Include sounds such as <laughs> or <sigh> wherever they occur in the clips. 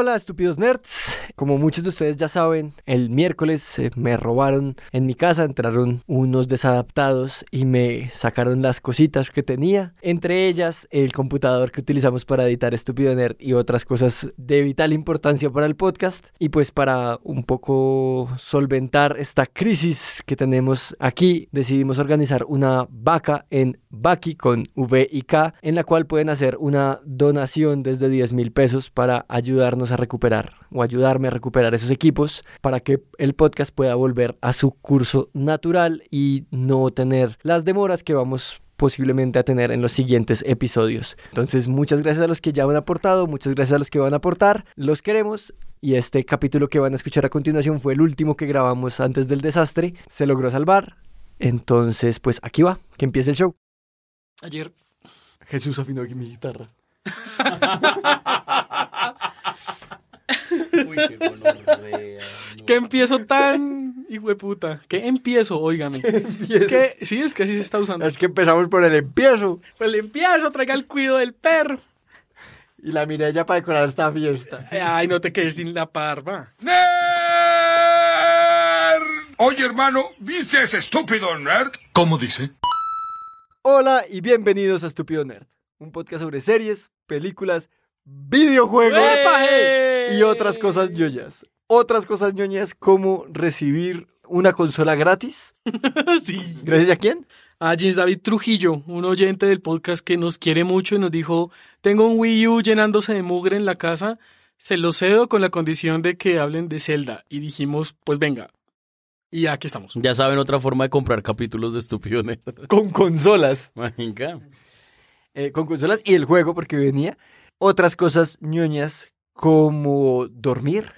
hola, estúpidos nerds. Como muchos de ustedes ya saben, el miércoles eh, me robaron en mi casa, entraron unos desadaptados y me sacaron las cositas que tenía. Entre ellas, el computador que utilizamos para editar Estúpido Nerd y otras cosas de vital importancia para el podcast. Y pues para un poco solventar esta crisis que tenemos aquí, decidimos organizar una vaca en Baki con V y K, en la cual pueden hacer una donación desde 10 mil pesos para ayudarnos a recuperar o ayudarme a recuperar esos equipos para que el podcast pueda volver a su curso natural y no tener las demoras que vamos posiblemente a tener en los siguientes episodios. Entonces, muchas gracias a los que ya han aportado, muchas gracias a los que van a aportar, los queremos y este capítulo que van a escuchar a continuación fue el último que grabamos antes del desastre, se logró salvar, entonces pues aquí va, que empiece el show. Ayer. Jesús afinó aquí mi guitarra. <laughs> Uy, qué gonorrea, <laughs> <laughs> no. ¿Qué empiezo tan hijo de puta? ¿Qué empiezo? Óigame. ¿Qué? Sí, es que así se está usando. Es que empezamos por el empiezo Pues el empiezo, traiga el cuido del perro. y la miré ya para decorar esta fiesta. Ay, no te quedes sin la parva. ¡Nerd! Oye, hermano, ¿viste ese estúpido nerd? ¿Cómo dice? Hola y bienvenidos a Estúpido Nerd, un podcast sobre series, películas, videojuegos ¡Epa, hey! Y otras cosas ñoñas. Otras cosas ñoñas como recibir una consola gratis. <laughs> sí. ¿Gracias a quién? A James David Trujillo, un oyente del podcast que nos quiere mucho y nos dijo, tengo un Wii U llenándose de mugre en la casa, se lo cedo con la condición de que hablen de Zelda. Y dijimos, pues venga. Y aquí estamos. Ya saben otra forma de comprar capítulos de Estúpido. <laughs> Con consolas. Venga. Eh, con consolas y el juego porque venía. Otras cosas ñoñas como dormir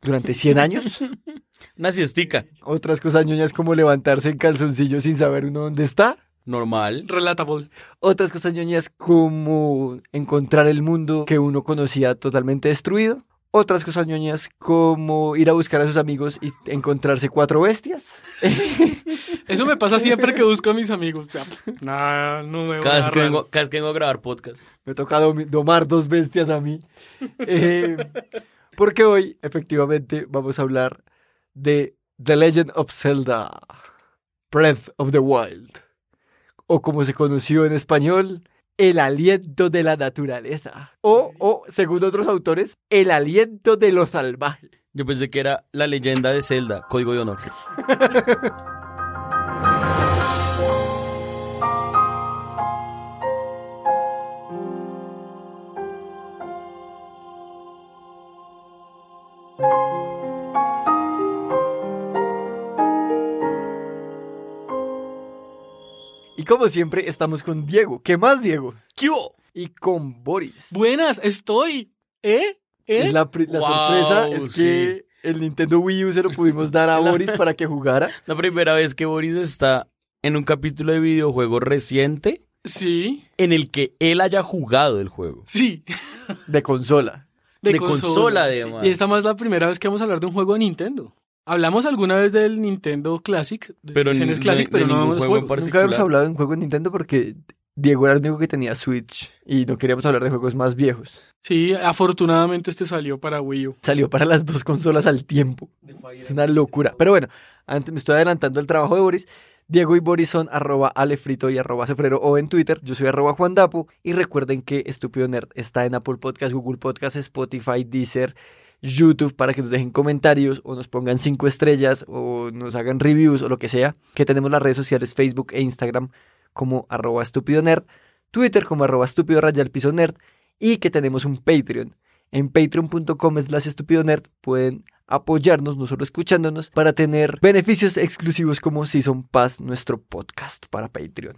durante 100 años. <laughs> Una siestica. Otras cosas ñoñas como levantarse en calzoncillo sin saber uno dónde está. Normal. Relatable. Otras cosas ñoñas como encontrar el mundo que uno conocía totalmente destruido. Otras cosas ñoñas como ir a buscar a sus amigos y encontrarse cuatro bestias. <laughs> Eso me pasa siempre que busco a mis amigos. O sea, nah, no me voy Cada a vez, que vengo, cada vez que vengo a grabar podcast. Me toca domar dos bestias a mí. Eh, porque hoy, efectivamente, vamos a hablar de The Legend of Zelda, Breath of the Wild. O como se conoció en español, El aliento de la naturaleza. O, o, según otros autores, El aliento de lo salvaje. Yo pensé que era la leyenda de Zelda, código de honor. <laughs> como siempre, estamos con Diego. ¿Qué más, Diego? ¿Qué hubo? Y con Boris. Buenas, estoy. ¿Eh? ¿Eh? La, pri- la Wow, sorpresa es que el Nintendo Wii U se lo pudimos dar a <laughs> Boris para que jugara. La primera vez que Boris está en un capítulo de videojuego reciente Sí, en el que él haya jugado el juego. sí. De consola. De consola, además. Y esta más la primera vez que vamos a hablar de un juego de Nintendo. Hablamos alguna vez del Nintendo Classic, de Pero de- Classic, de pero no de juego en juegos. par- Nunca habíamos hablado de un juego de Nintendo porque Diego era el único que tenía Switch y no queríamos hablar de juegos más viejos. Sí, afortunadamente este salió para Wii U. Salió para las dos consolas al tiempo. Es una locura. Pero bueno, antes me estoy adelantando el trabajo de Boris. Diego y Boris son arroba alefrito y arroba cefrero o en Twitter. Yo soy arroba Juan Dapo. Y recuerden que Estúpido Nerd está en Apple Podcast, Google Podcast, Spotify, Deezer, YouTube para que nos dejen comentarios o nos pongan cinco estrellas o nos hagan reviews o lo que sea. Que tenemos las redes sociales Facebook e Instagram como arroba estúpido nerd, Twitter como arroba estúpido raya al piso nerd y que tenemos un Patreon. En patreon.com slash estúpido nerd pueden apoyarnos, no solo escuchándonos, para tener beneficios exclusivos como Season Pass, nuestro podcast para Patreon.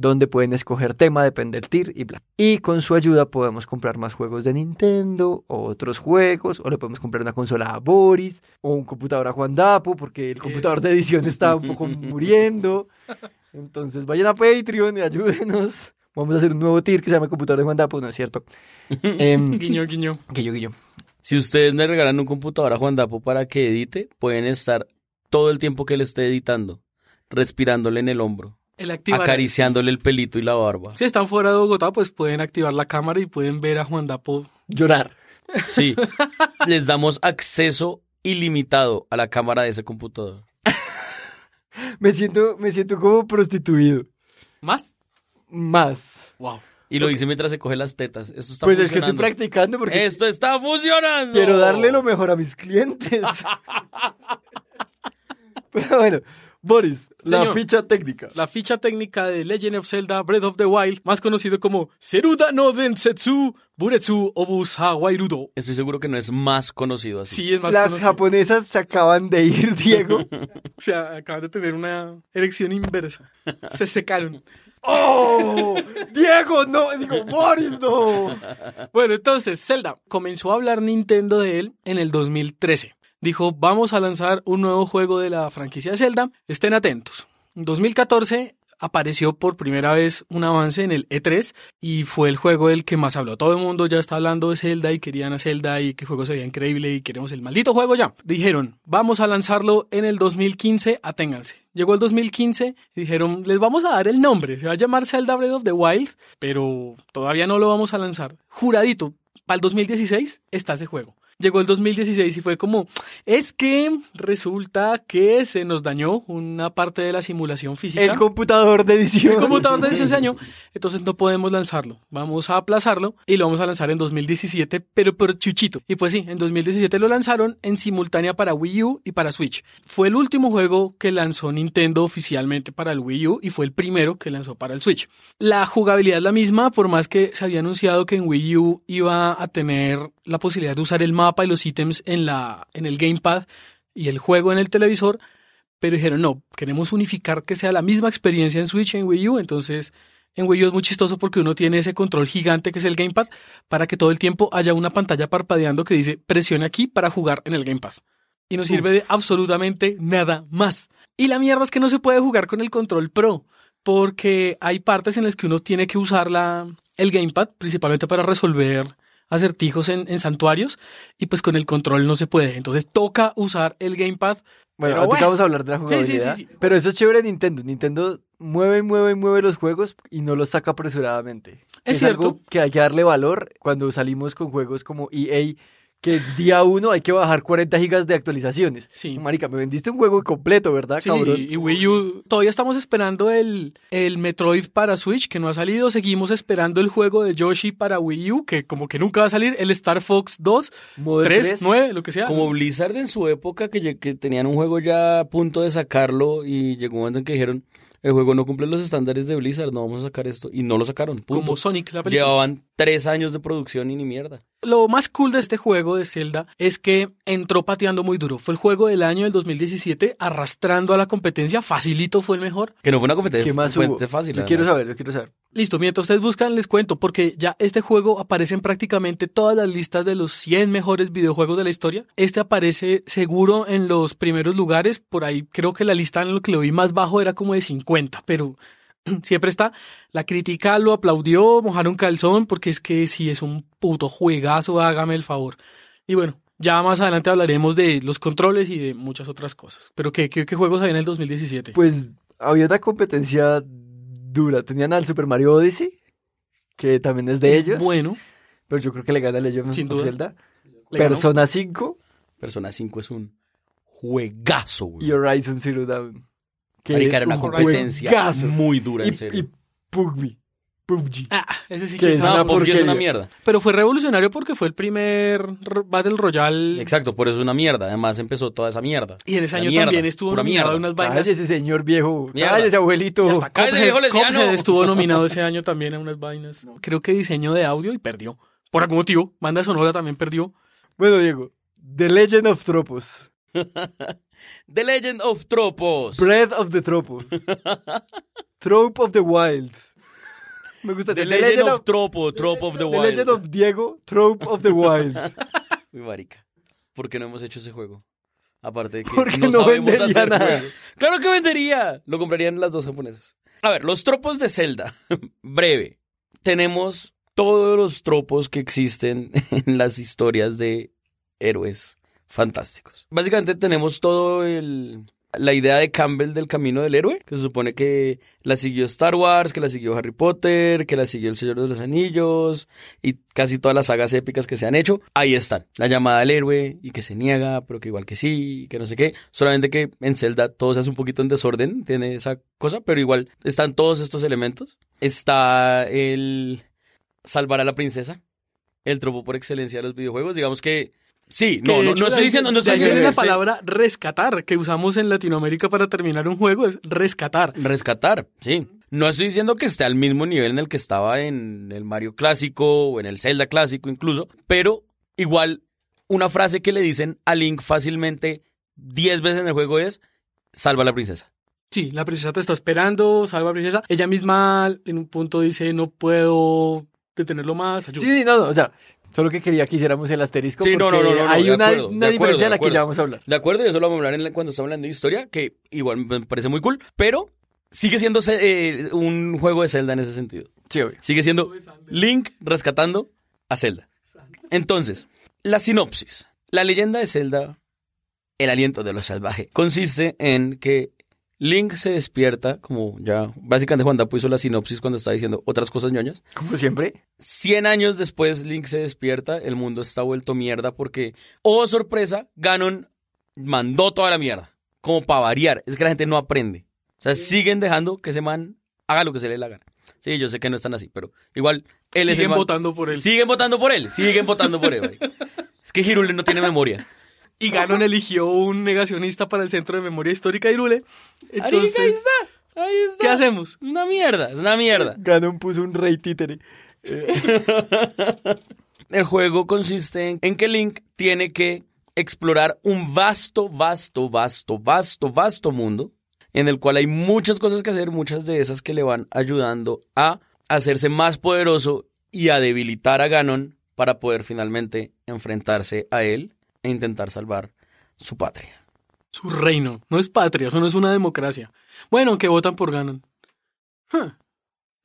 Donde pueden escoger tema, depende del tier y bla. Y con su ayuda podemos comprar más juegos de Nintendo, o otros juegos, o le podemos comprar una consola a Boris, o un computador a Juan Dapo, porque el computador de edición está un poco <laughs> muriendo. Entonces vayan a Patreon y ayúdenos. Vamos a hacer un nuevo tier que se llama computador de Juan Dapo, no es cierto. <laughs> Em, Guiño, guiño. guillo, guillo. Si ustedes me regalan un computador a Juan Dapo para que edite, pueden estar todo el tiempo que él esté editando, respirándole en el hombro, El activar. acariciándole el pelito y la barba. Si están fuera de Bogotá, pues pueden activar la cámara y pueden ver a Juan Dapo Llorar. Sí. <laughs> Les damos acceso ilimitado a la cámara de ese computador. <laughs> Me siento, me siento como prostituido. ¿Más? Más. Wow. Y lo dice mientras se coge las tetas. Esto está Pues es que estoy practicando porque Esto está funcionando. quiero darle lo mejor a mis clientes. <laughs> Pero bueno, Boris, la ficha técnica. La ficha técnica de Legend of Zelda Breath of the Wild, más conocido como Seruda no Densetsu Buretsu Obus Hawairudo. Estoy seguro que no es más conocido así. Sí, es más Las conocido. japonesas se acaban de ir, <laughs> Diego. O sea, acaban de tener una erección inversa. Se secaron. ¡Oh! Diego, no. Digo, Boris, no. Bueno, entonces, Zelda. Comenzó a hablar Nintendo de él en el 2013. Dijo, vamos a lanzar un nuevo juego de la franquicia Zelda. Estén atentos. En 2014 apareció por primera vez un avance en el E3 y fue el juego del que más habló. Todo el mundo ya está hablando de Zelda y querían a Zelda y que el juego se veía increíble y queremos el maldito juego ya. Dijeron, vamos a lanzarlo en el 2015, aténganse. Llegó el 2015 y dijeron, les vamos a dar el nombre, se va a llamar Zelda Breath of the Wild, pero todavía no lo vamos a lanzar. Juradito, para el 2016 está ese juego. Llegó el 2016 y fue como, es que resulta que se nos dañó una parte de la simulación física. El computador de edición. El computador de edición se dañó, entonces no podemos lanzarlo. Vamos a aplazarlo y lo vamos a lanzar en 2017, pero por chuchito. Y pues sí, en 2017 lo lanzaron en simultánea para Wii U y para Switch. Fue el último juego que lanzó Nintendo oficialmente para el Wii U y fue el primero que lanzó para el Switch. La jugabilidad es la misma, por más que se había anunciado que en Wii U iba a tener la posibilidad de usar el mapa y los ítems en, la, en el gamepad y el juego en el televisor, pero dijeron, no, queremos unificar que sea la misma experiencia en Switch y en Wii U, entonces en Wii U es muy chistoso porque uno tiene ese control gigante que es el gamepad para que todo el tiempo haya una pantalla parpadeando que dice presione aquí para jugar en el gamepad. Y no sirve de absolutamente nada más. Y la mierda es que no se puede jugar con el control pro porque hay partes en las que uno tiene que usar la, el gamepad principalmente para resolver acertijos en, en santuarios y pues con el control no se puede. Entonces toca usar el gamepad. Bueno, ahorita bueno. vamos a hablar de la Sí, sí, jugabilidad. sí, sí. Pero eso es chévere de Nintendo. Nintendo mueve, mueve, mueve los juegos y no los saca apresuradamente. Es algo cierto. que hay que darle valor cuando salimos con juegos como EA, que día uno hay que bajar 40 gigas de actualizaciones. Sí. Marica, me vendiste un juego completo, ¿verdad, Sí, cabrón? y Wii U. Todavía estamos esperando el, el Metroid para Switch, que no ha salido. Seguimos esperando el juego de Yoshi para Wii U, que como que nunca va a salir. El Star Fox 2, Model 3, 3. 9, lo que sea. Como Blizzard en su época, que, tenían un juego ya a punto de sacarlo y llegó un momento en que dijeron, el juego no cumple los estándares de Blizzard, no vamos a sacar esto. Y no lo sacaron, punto. Como Sonic, la película. Llevaban tres años de producción y ni mierda. Lo más cool de este juego de Zelda es que entró pateando muy duro. Fue el juego del año del 2017, arrastrando a la competencia. Facilito fue el mejor. Que no fue una competencia ¿Qué más fue hubo? fácil. Yo quiero saber, yo quiero saber. Listo, mientras ustedes buscan les cuento, porque ya este juego aparece en prácticamente todas las listas de los 100 mejores videojuegos de la historia. Este aparece seguro en los primeros lugares, por ahí creo que la lista en lo que lo vi más bajo era como de 50, pero <clears throat> siempre está. La crítica lo aplaudió, mojaron calzón, porque es que si es un puto juegazo, hágame el favor. Y bueno, ya más adelante hablaremos de los controles y de muchas otras cosas. Pero ¿qué, qué, qué juegos hay en el 2017? Pues había una competencia dura. Tenían al Super Mario Odyssey, que también es de Es ellos. Bueno, Pero yo creo que le gana Legend Sin duda. Zelda. le ganó. Persona 5 Persona 5 es un juegazo, güey. y Horizon Zero Dawn. Que Marica, era una un competencia muy dura, en Y, serio. y PUBG. PUBG. Ah, ese sí Que es sabe. una No, porque es una mierda. Pero fue revolucionario porque fue el primer Battle Royale. Exacto, por eso es una mierda. Además empezó toda esa mierda. Y en ese La año mierda, también estuvo nominado unas vainas. Cállese, señor viejo. Mierda. Cállese, abuelito. Hasta Cállese, viejo lesbiano. Estuvo nominado ese año también a unas vainas. Creo que diseño de audio y perdió. Por algún motivo. Banda sonora también perdió. Bueno, Diego. The Legend of Tropos. <laughs> The Legend of Tropos. Breath of the Tropo. <laughs> Trope of the Wild. Me gusta. The Legend of Tropo, Trope of the The Wild. Legend of Diego, Trope of the Wild. <laughs> Uy, marica. ¿Por qué no hemos hecho ese juego? Aparte de que Porque no, no sabemos hacer nada. juegos. Claro que vendería. Lo comprarían las dos japonesas. A ver, los tropos de Zelda. Breve. Tenemos todos los tropos que existen en las historias de héroes fantásticos. Básicamente tenemos todo el, la idea de Campbell del camino del héroe, que se supone que la siguió Star Wars, que la siguió Harry Potter, que la siguió El Señor de los Anillos y casi todas las sagas épicas que se han hecho. Ahí están. La llamada del héroe y que se niega, pero que igual que sí, que no sé qué. Solamente que en Zelda todo se hace un poquito en desorden, tiene esa cosa, pero igual están todos estos elementos. Está el salvar a la princesa, el tropo por excelencia de los videojuegos. Digamos que Sí, no, no, no estoy diciendo, no de estoy diciendo la palabra rescatar que usamos en Latinoamérica para terminar un juego es rescatar. Rescatar, sí. No estoy diciendo que esté al mismo nivel en el que estaba en el Mario clásico o en el Zelda clásico incluso, pero igual una frase que le dicen a Link fácilmente 10 veces en el juego es salva a la princesa. Sí, la princesa te está esperando, salva a la princesa. Ella misma en un punto dice no puedo detenerlo más. ayuda". Sí, sí, no, no, o sea, solo que quería que hiciéramos el asterisco Sí, porque no, no, no, hay una, acuerdo, una de diferencia acuerdo, de la que ya vamos a hablar. De acuerdo, y eso lo vamos a hablar la- cuando estamos hablando de historia, que igual me parece muy cool, pero sigue siendo eh, un juego de Zelda en ese sentido. Sí, obvio. Sigue siendo Link rescatando a Zelda. Entonces, la sinopsis. La leyenda de Zelda, el aliento de lo salvaje, consiste en que Link se despierta, como ya básicamente Juan Dapo hizo la sinopsis cuando estaba diciendo otras cosas ñoñas. Como siempre. 100 años después Link se despierta, el mundo está vuelto mierda porque, oh sorpresa, Ganon mandó toda la mierda. Como para variar, es que la gente no aprende. O sea, siguen dejando que ese man haga lo que se le dé la gana. Sí, yo sé que no están así, pero igual él es el Siguen man- votando por él. Siguen votando por él, siguen votando por él. <laughs> Es que Hirule no tiene memoria. Y Ganon eligió un negacionista para el Centro de Memoria Histórica de Irule. Marica, ahí Entonces, está, ahí está. ¿qué hacemos? Una mierda, es una mierda. Ganon puso un rey títere. <laughs> El juego consiste en que Link tiene que explorar un vasto, vasto, vasto, vasto, vasto mundo en el cual hay muchas cosas que hacer, muchas de esas que le van ayudando a hacerse más poderoso y a debilitar a Ganon para poder finalmente enfrentarse a él e intentar salvar su patria. Su reino. No es patria, eso no es una democracia. Bueno, que votan por Ganon. Huh.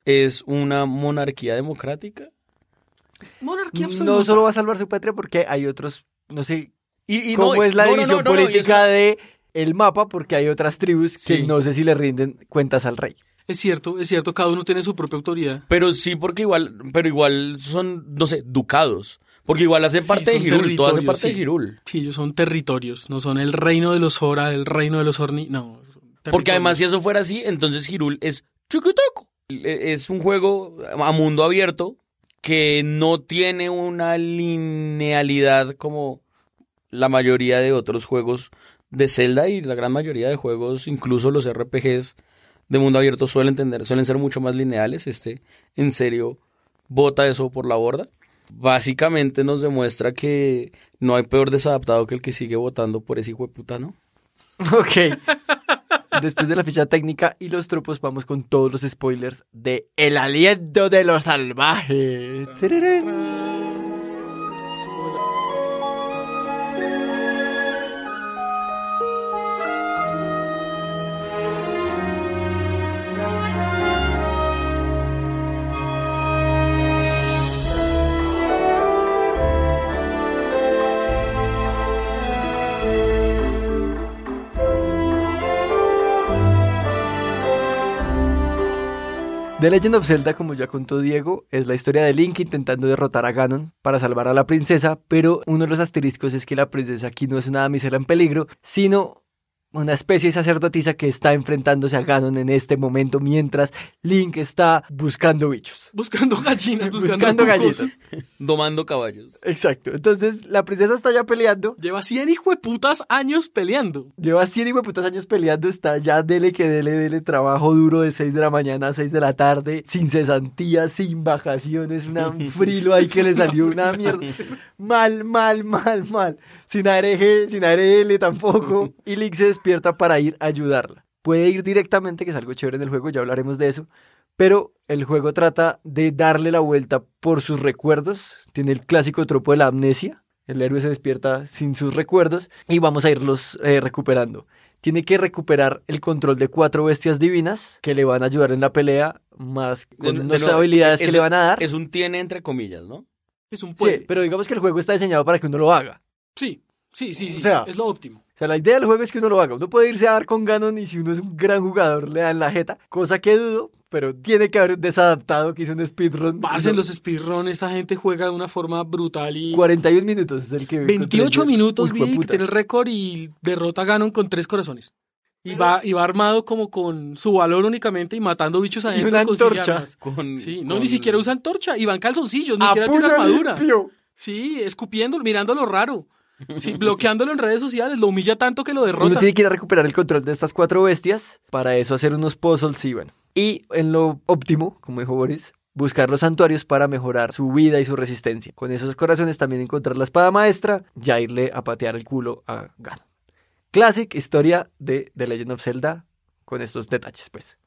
¿Es una monarquía democrática? Monarquía absoluta. No solo va a salvar su patria porque hay otros, no sé Y, y cómo no, es la no, división no, no, no, y política eso- de el mapa porque hay otras tribus que Sí. no sé si le rinden cuentas al rey. Es cierto, es cierto, cada uno tiene su propia autoridad. Pero sí, porque igual, pero igual son, no sé, ducados. Porque igual hacen Sí, parte de son Hirul, todo hace parte de sí. Hirul. Sí, ellos son territorios, no son el reino de los Hora, el reino de los Orni, no. Porque además, si eso fuera así, entonces Hirul es chiquitoco. E- Es un juego a mundo abierto que no tiene una linealidad como la mayoría de otros juegos de Zelda y la gran mayoría de juegos, incluso los RPGs de mundo abierto suelen tener, suelen ser mucho más lineales. Este, en serio, bota eso por la borda. Básicamente nos demuestra que no hay peor desadaptado que el que sigue votando por ese hijo de puta, ¿no? <laughs> Ok. Después de la ficha técnica y los tropos, vamos con todos los spoilers de El aliento de los salvajes. Tararán. The Legend of Zelda, como ya contó Diego, es la historia de Link intentando derrotar a Ganon para salvar a la princesa, pero uno de los asteriscos es que la princesa aquí no es una damisela en peligro, sino una especie de sacerdotisa que está enfrentándose a Ganon en este momento mientras Link está buscando bichos. Buscando gallinas, <laughs> buscando, Buscando gallinas. <laughs> Domando caballos. Exacto. Entonces la princesa está ya peleando. Lleva 100 hijueputas años peleando. Lleva 100 y putas años peleando, está ya dele que dele, dele trabajo duro de 6 de la mañana a 6 de la tarde, sin cesantía, sin vacaciones, un frilo ahí que le <laughs> salió una mierda. Mal, mal, mal, mal. Sin ARG, sin ARL tampoco. Y Link se despierta para ir a ayudarla. Puede ir directamente, que es algo chévere en el juego, ya hablaremos de eso. Pero el juego trata de darle la vuelta por sus recuerdos. Tiene el clásico tropo de la amnesia. El héroe se despierta sin sus recuerdos y vamos a irlos eh, recuperando. Tiene que recuperar el control de cuatro bestias divinas que le van a ayudar en la pelea, más con De- de unas nuevo, habilidades que es- le van a dar. Es un tiene entre comillas, ¿no? Es un Sí, pueblo. pero digamos que el juego está diseñado para que uno lo haga. Sí, Sí, sí, sí. O sea- es lo óptimo. O sea, la idea del juego es que uno lo haga. Uno puede irse a dar con Ganon y si uno es un gran jugador le dan la jeta, cosa que dudo, pero tiene que haber un desadaptado que hizo un speedrun. Parce, en los speedrun esta gente juega de una forma brutal y... 41 minutos es el que... 28 encontré yo. minutos Uy, vi que tiene el récord y derrota a Ganon con tres corazones. Y va, y va armado como con su valor únicamente y matando bichos adentro. una consigue antorcha. Con, Sí, no, ni siquiera usa antorcha. Y va en calzoncillos, ni ¡A siquiera tiene armadura. limpio! Sí, escupiéndolo, mirándolo raro. Sí, bloqueándolo en redes sociales, lo humilla tanto que lo Uno derrota. tiene que ir a recuperar el control de estas cuatro bestias, para eso hacer unos puzzles y bueno. Y en lo óptimo, como dijo Boris, buscar los santuarios para mejorar su vida y su resistencia. Con esos corazones también encontrar la espada maestra, ya irle a patear el culo a Ganon. Classic historia de The Legend of Zelda, con estos detalles pues.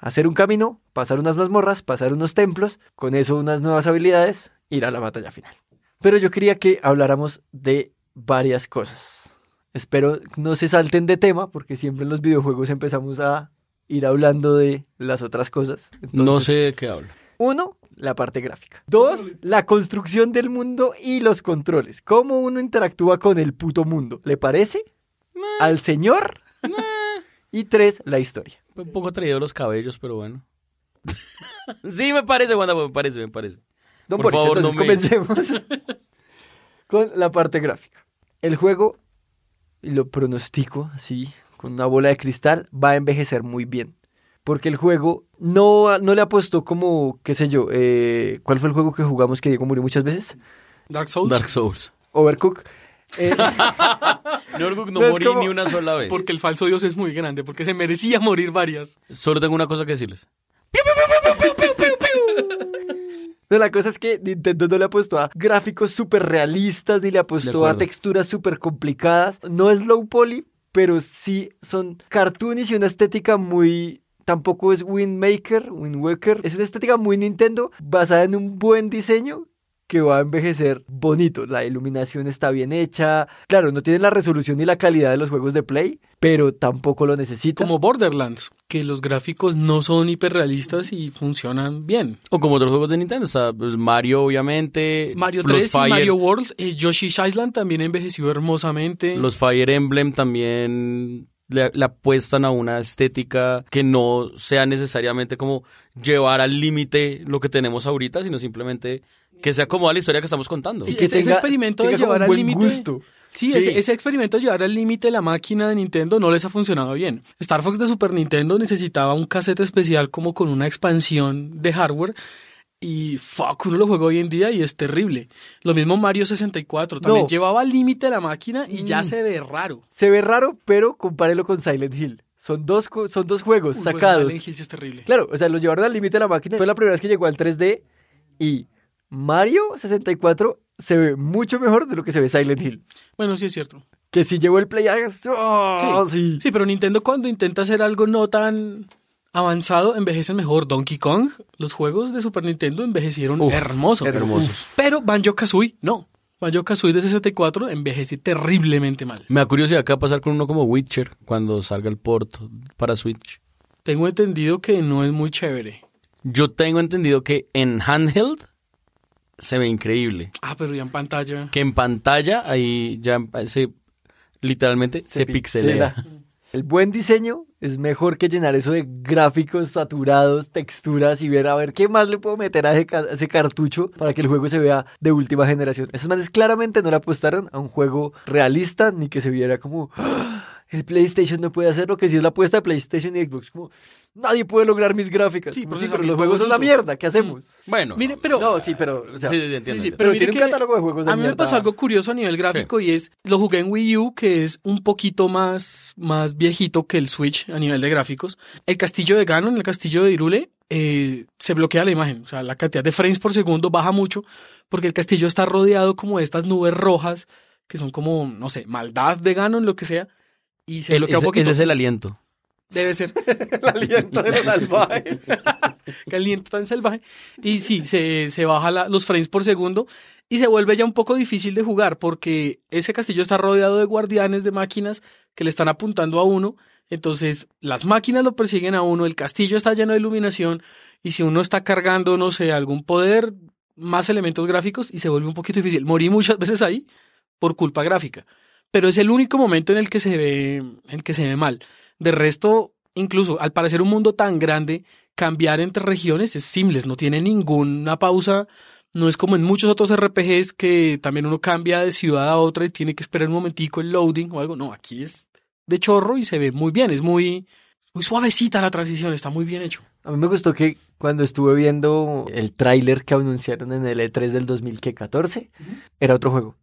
Hacer un camino, pasar unas mazmorras, pasar unos templos, con eso unas nuevas habilidades, ir a la batalla final. Pero yo quería que habláramos de varias cosas. Espero no se salten de tema, porque siempre en los videojuegos empezamos a ir hablando de las otras cosas. No sé de qué hablo. Uno, la parte gráfica. Dos, la construcción del mundo y los controles. Cómo uno interactúa con el puto mundo. ¿Le parece? ¿Al señor? Y tres, la historia. Un poco traído los cabellos, pero bueno. <laughs> sí, me parece, Wanda, me parece, me parece. Don Por Boris, favor, no entonces comencemos <laughs> con la parte gráfica. El juego, y lo pronostico así, con una bola de cristal, va a envejecer muy bien. Porque el juego no, no le apostó como, qué sé yo, eh, ¿cuál fue el juego que jugamos que Diego murió muchas veces? Dark Souls. Dark Souls. Overcook. Eh, <laughs> Norguk no No, morí como- ni una sola vez. Porque el falso dios es muy grande, porque se merecía morir varias. Solo tengo una cosa que decirles. <laughs> no, la cosa es que Nintendo no le apostó a gráficos súper realistas, ni le apostó a texturas súper complicadas. No es low poly, pero sí son cartoonies y una estética muy... Tampoco es Wind Maker, Wind Waker. Es una estética muy Nintendo, basada en un buen diseño que va a envejecer bonito. La iluminación está bien hecha. Claro, no tiene la resolución ni la calidad de los juegos de Play, pero tampoco lo necesita. Como Borderlands, que los gráficos no son hiperrealistas y funcionan bien. O como otros juegos de Nintendo, o sea, pues Mario obviamente, Mario los 3 y Mario World, eh, Yoshi's Island también envejeció hermosamente. los Fire Emblem también le, le apuestan a una estética que no sea necesariamente como llevar al límite lo que tenemos ahorita, sino simplemente que sea como a la historia que estamos contando. Sí, que ese, ese tenga- experimento de llevar un al límite. gusto. Sí, Sí. Ese, ese experimento de llevar al límite la máquina de Nintendo no les ha funcionado bien. Star Fox de Super Nintendo necesitaba un cassette especial como con una expansión de hardware. Y fuck, uno lo juega hoy en día y es terrible. Lo mismo Mario 64. También No. llevaba al límite la máquina y ya Mm. se ve raro. Se ve raro, pero compárelo con Silent Hill. Son dos, son dos juegos Uy, bueno, sacados. Silent Hill sí es terrible. Claro, o sea, lo llevaron al límite de la máquina. Fue la primera vez que llegó al 3D y Mario 64 se ve mucho mejor de lo que se ve Silent Hill. Bueno, sí es cierto. Que si llevó el Play, ¡oh, sí. Sí, pero Nintendo cuando intenta hacer algo no tan avanzado, envejece mejor. Donkey Kong, los juegos de Super Nintendo envejecieron Uf, hermoso. hermosos. Pero Banjo Kazooie, no. Banjo Kazooie de 64 envejece terriblemente mal. Me da curiosidad qué va a pasar con uno como Witcher cuando salga el port para Switch. Tengo entendido que no es muy chévere. Yo tengo entendido que en handheld se ve increíble. Ah, pero ya en pantalla. Que en pantalla ahí ya se literalmente se, pixelea. El buen diseño es mejor que llenar eso de gráficos saturados, texturas y ver a ver qué más le puedo meter a ese, ca- a ese cartucho para que el juego se vea de última generación. Esos manes claramente no le apostaron a un juego realista ni que se viera como "Ah, el PlayStation no puede hacer lo que sí es la apuesta de PlayStation y Xbox. Como nadie puede lograr mis gráficas. Sí, Como, sí, pero los juegos son la bonito". mierda. ¿Qué hacemos? Bueno, Mire, no, pero No, sí, pero o sea, sí, sí, entiendo, Sí, sí, entiendo. pero mire tiene un catálogo de juegos de A mí me pasó algo curioso a nivel gráfico y es, lo jugué en Wii U, que es un poquito más, más viejito que el Switch a nivel de gráficos. El castillo de Ganon, el castillo de Irule, eh, se bloquea la imagen. O sea, la cantidad de frames por segundo baja mucho porque el castillo está rodeado como de estas nubes rojas que son como, no sé, maldad de Ganon, lo que sea. Y se El- bloquea un poquito. ese es el aliento. Debe ser. <laughs> el aliento de los salvajes. <laughs> caliente tan salvaje. Y sí, se, se baja la- los frames por segundo y se vuelve ya un poco difícil de jugar porque ese castillo está rodeado de guardianes de máquinas que le están apuntando a uno. Entonces, las máquinas lo persiguen a uno, el castillo está lleno de iluminación y si uno está cargando, no sé, algún poder, más elementos gráficos y se vuelve un poquito difícil. Morí muchas veces ahí por culpa gráfica. Pero es el único momento en el que se ve, en el que se ve mal. De resto, incluso al parecer un mundo tan grande, cambiar entre regiones es simples, no tiene ninguna pausa. No es como en muchos otros RPGs que también uno cambia de ciudad a otra y tiene que esperar un momentico el loading o algo. No, aquí es de chorro y se ve muy bien, es muy, muy suavecita la transición, está muy bien hecho. A mí me gustó que cuando estuve viendo el tráiler que anunciaron en el E3 del 2014, era otro juego.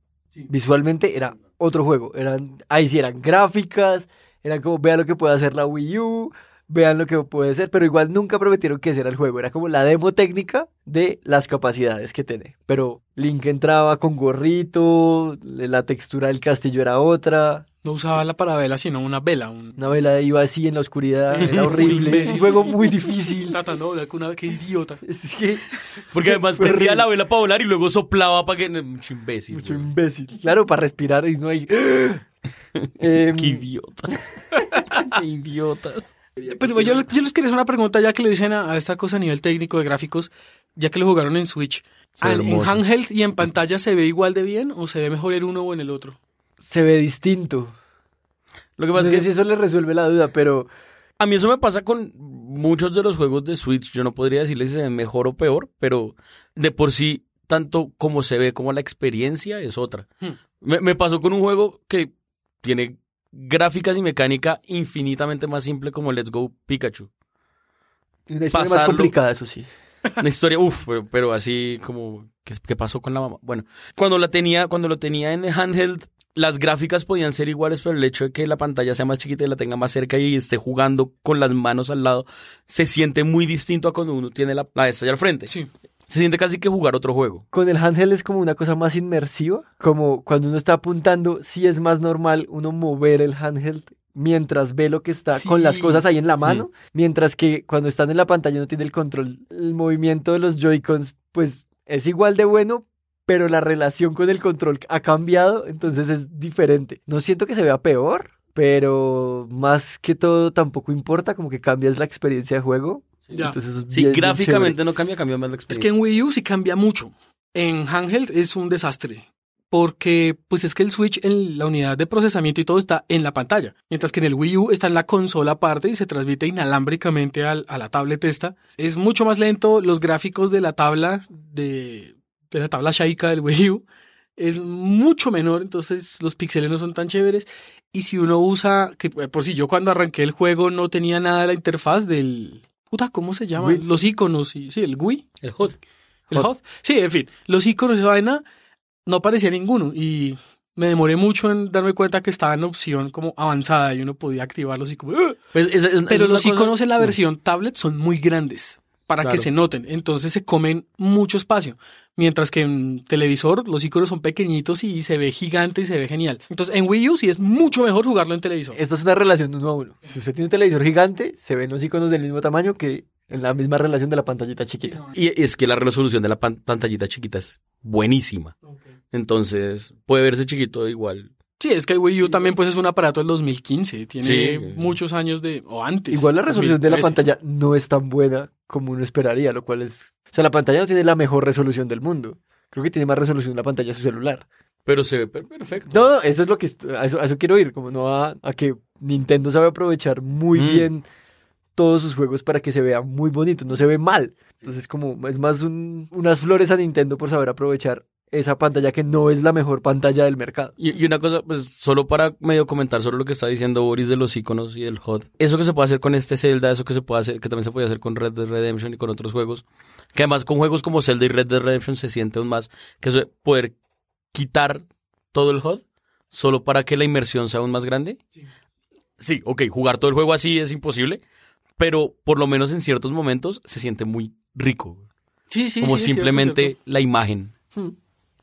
Visualmente era otro juego. Eran, ahí sí eran gráficas, eran como, vean lo que puede hacer la Wii U, vean lo que puede ser, pero igual nunca prometieron que ese era el juego. Era como la demo técnica de las capacidades que tiene. Pero Link entraba con gorrito, la textura del castillo era otra. No usaba la parabela, sino una vela. Un... Una vela iba así en la oscuridad, <laughs> era horrible. Un juego muy difícil. Tratando de una vez, qué idiota. Es que Porque además <laughs> Fue prendía horrible. la vela para volar y luego soplaba para que... Mucho imbécil. mucho güey. imbécil. Claro, para respirar y no hay... <laughs> Em, Qué idiotas. Qué idiotas. Pero yo, yo les quería hacer una pregunta ya que le dicen a, a esta cosa a nivel técnico de gráficos, ya que lo jugaron en Switch. ¿En handheld y en pantalla se ve igual de bien o se ve mejor en uno o en el otro? Se ve distinto. Lo que pasa es si que eso le resuelve la duda, pero a mí eso me pasa con muchos de los juegos de Switch. Yo no podría decirles si se ven mejor o peor, pero de por sí, tanto como se ve como la experiencia es otra. Hmm. Me, me pasó con un juego que tiene gráficas y mecánica infinitamente más simple como Let's Go Pikachu. una historia más complicada, eso sí. <laughs> Una historia, uff, pero, pero así como, ¿qué, qué pasó con la mamá? Bueno, cuando la tenía, cuando lo tenía en el handheld, las gráficas podían ser iguales, pero el hecho de que la pantalla sea más chiquita y la tenga más cerca y esté jugando con las manos al lado, se siente muy distinto a cuando uno tiene la, la esta allá al frente. Sí. Se siente casi que jugar otro juego. Con el handheld es como una cosa más inmersiva, como cuando uno está apuntando, sí es más normal uno mover el handheld mientras ve lo que está con las cosas ahí en la mano, mientras que cuando están en la pantalla uno tiene el control, el movimiento de los Joy-Cons, pues es igual de bueno, pero la relación con el control ha cambiado, entonces es diferente. No siento que se vea peor, pero más que todo tampoco importa, como que cambias la experiencia de juego. Ya. Entonces eso es Sí, bien- gráficamente no cambia, cambia más la Es experiencia. que en Wii U sí cambia mucho. En handheld es un desastre. Porque, pues es que el Switch en la unidad de procesamiento y todo está en la pantalla. Mientras que en el Wii U está en la consola aparte y se transmite inalámbricamente al- a la tablet esta. Es mucho más lento. Los gráficos de la tabla, de, de la tabla Shaika del Wii U, es mucho menor. Entonces los píxeles no son tan chéveres. Y si uno usa, que eh, por si yo cuando arranqué el juego no tenía nada de la interfaz del... Puta, ¿cómo se llama? Wii. Los iconos, y, sí, el Wii. El HUD. El Hot. hot. Sí, en fin, los iconos de esa vaina no aparecía ninguno y me demoré mucho en darme cuenta que estaba en opción como avanzada y uno podía activarlos y como... ¡ah! Pues, es- es- es Pero los cosa- iconos en la versión tablet son muy grandes para que se noten, entonces se comen mucho espacio. Mientras que en televisor los iconos son pequeñitos y se ve gigante y se ve genial. Entonces en Wii U sí es mucho mejor jugarlo en televisor. Esta es una relación de uno a uno. Si usted tiene un televisor gigante, se ven los iconos del mismo tamaño que en la misma relación de la pantallita chiquita. Y es que la resolución de la pan- pantallita chiquita es buenísima. Entonces, puede verse chiquito igual. Sí, es que el Wii U también pues es un aparato del 2015, tiene Sí. muchos años de... o antes. Igual la resolución de la 2013. pantalla no es tan buena como uno esperaría, lo cual es... O sea, la pantalla no tiene la mejor resolución del mundo. Creo que tiene más resolución la pantalla de su celular. Pero se ve per- perfecto. No, no, eso es lo que... A eso, a eso quiero ir, como no a, a que Nintendo sabe aprovechar muy Mm. bien todos sus juegos para que se vea muy bonito, no se ve mal. Entonces como es más un- unas flores a Nintendo por saber aprovechar esa pantalla que no es la mejor pantalla del mercado. Y, y una cosa, pues, solo para medio comentar sobre lo que está diciendo Boris de los iconos y el HUD. Eso que se puede hacer con este Zelda, eso que se puede hacer, que también se puede hacer con Red Dead Redemption y con otros juegos. Que además con juegos como Zelda y Red Dead Redemption se siente aún más que eso de poder quitar todo el HUD solo para que la inmersión sea aún más grande. Sí. ok, jugar todo el juego así es imposible, pero por lo menos en ciertos momentos se siente muy rico. Sí, sí, como sí, es cierto, simplemente cierto. la imagen. Hmm.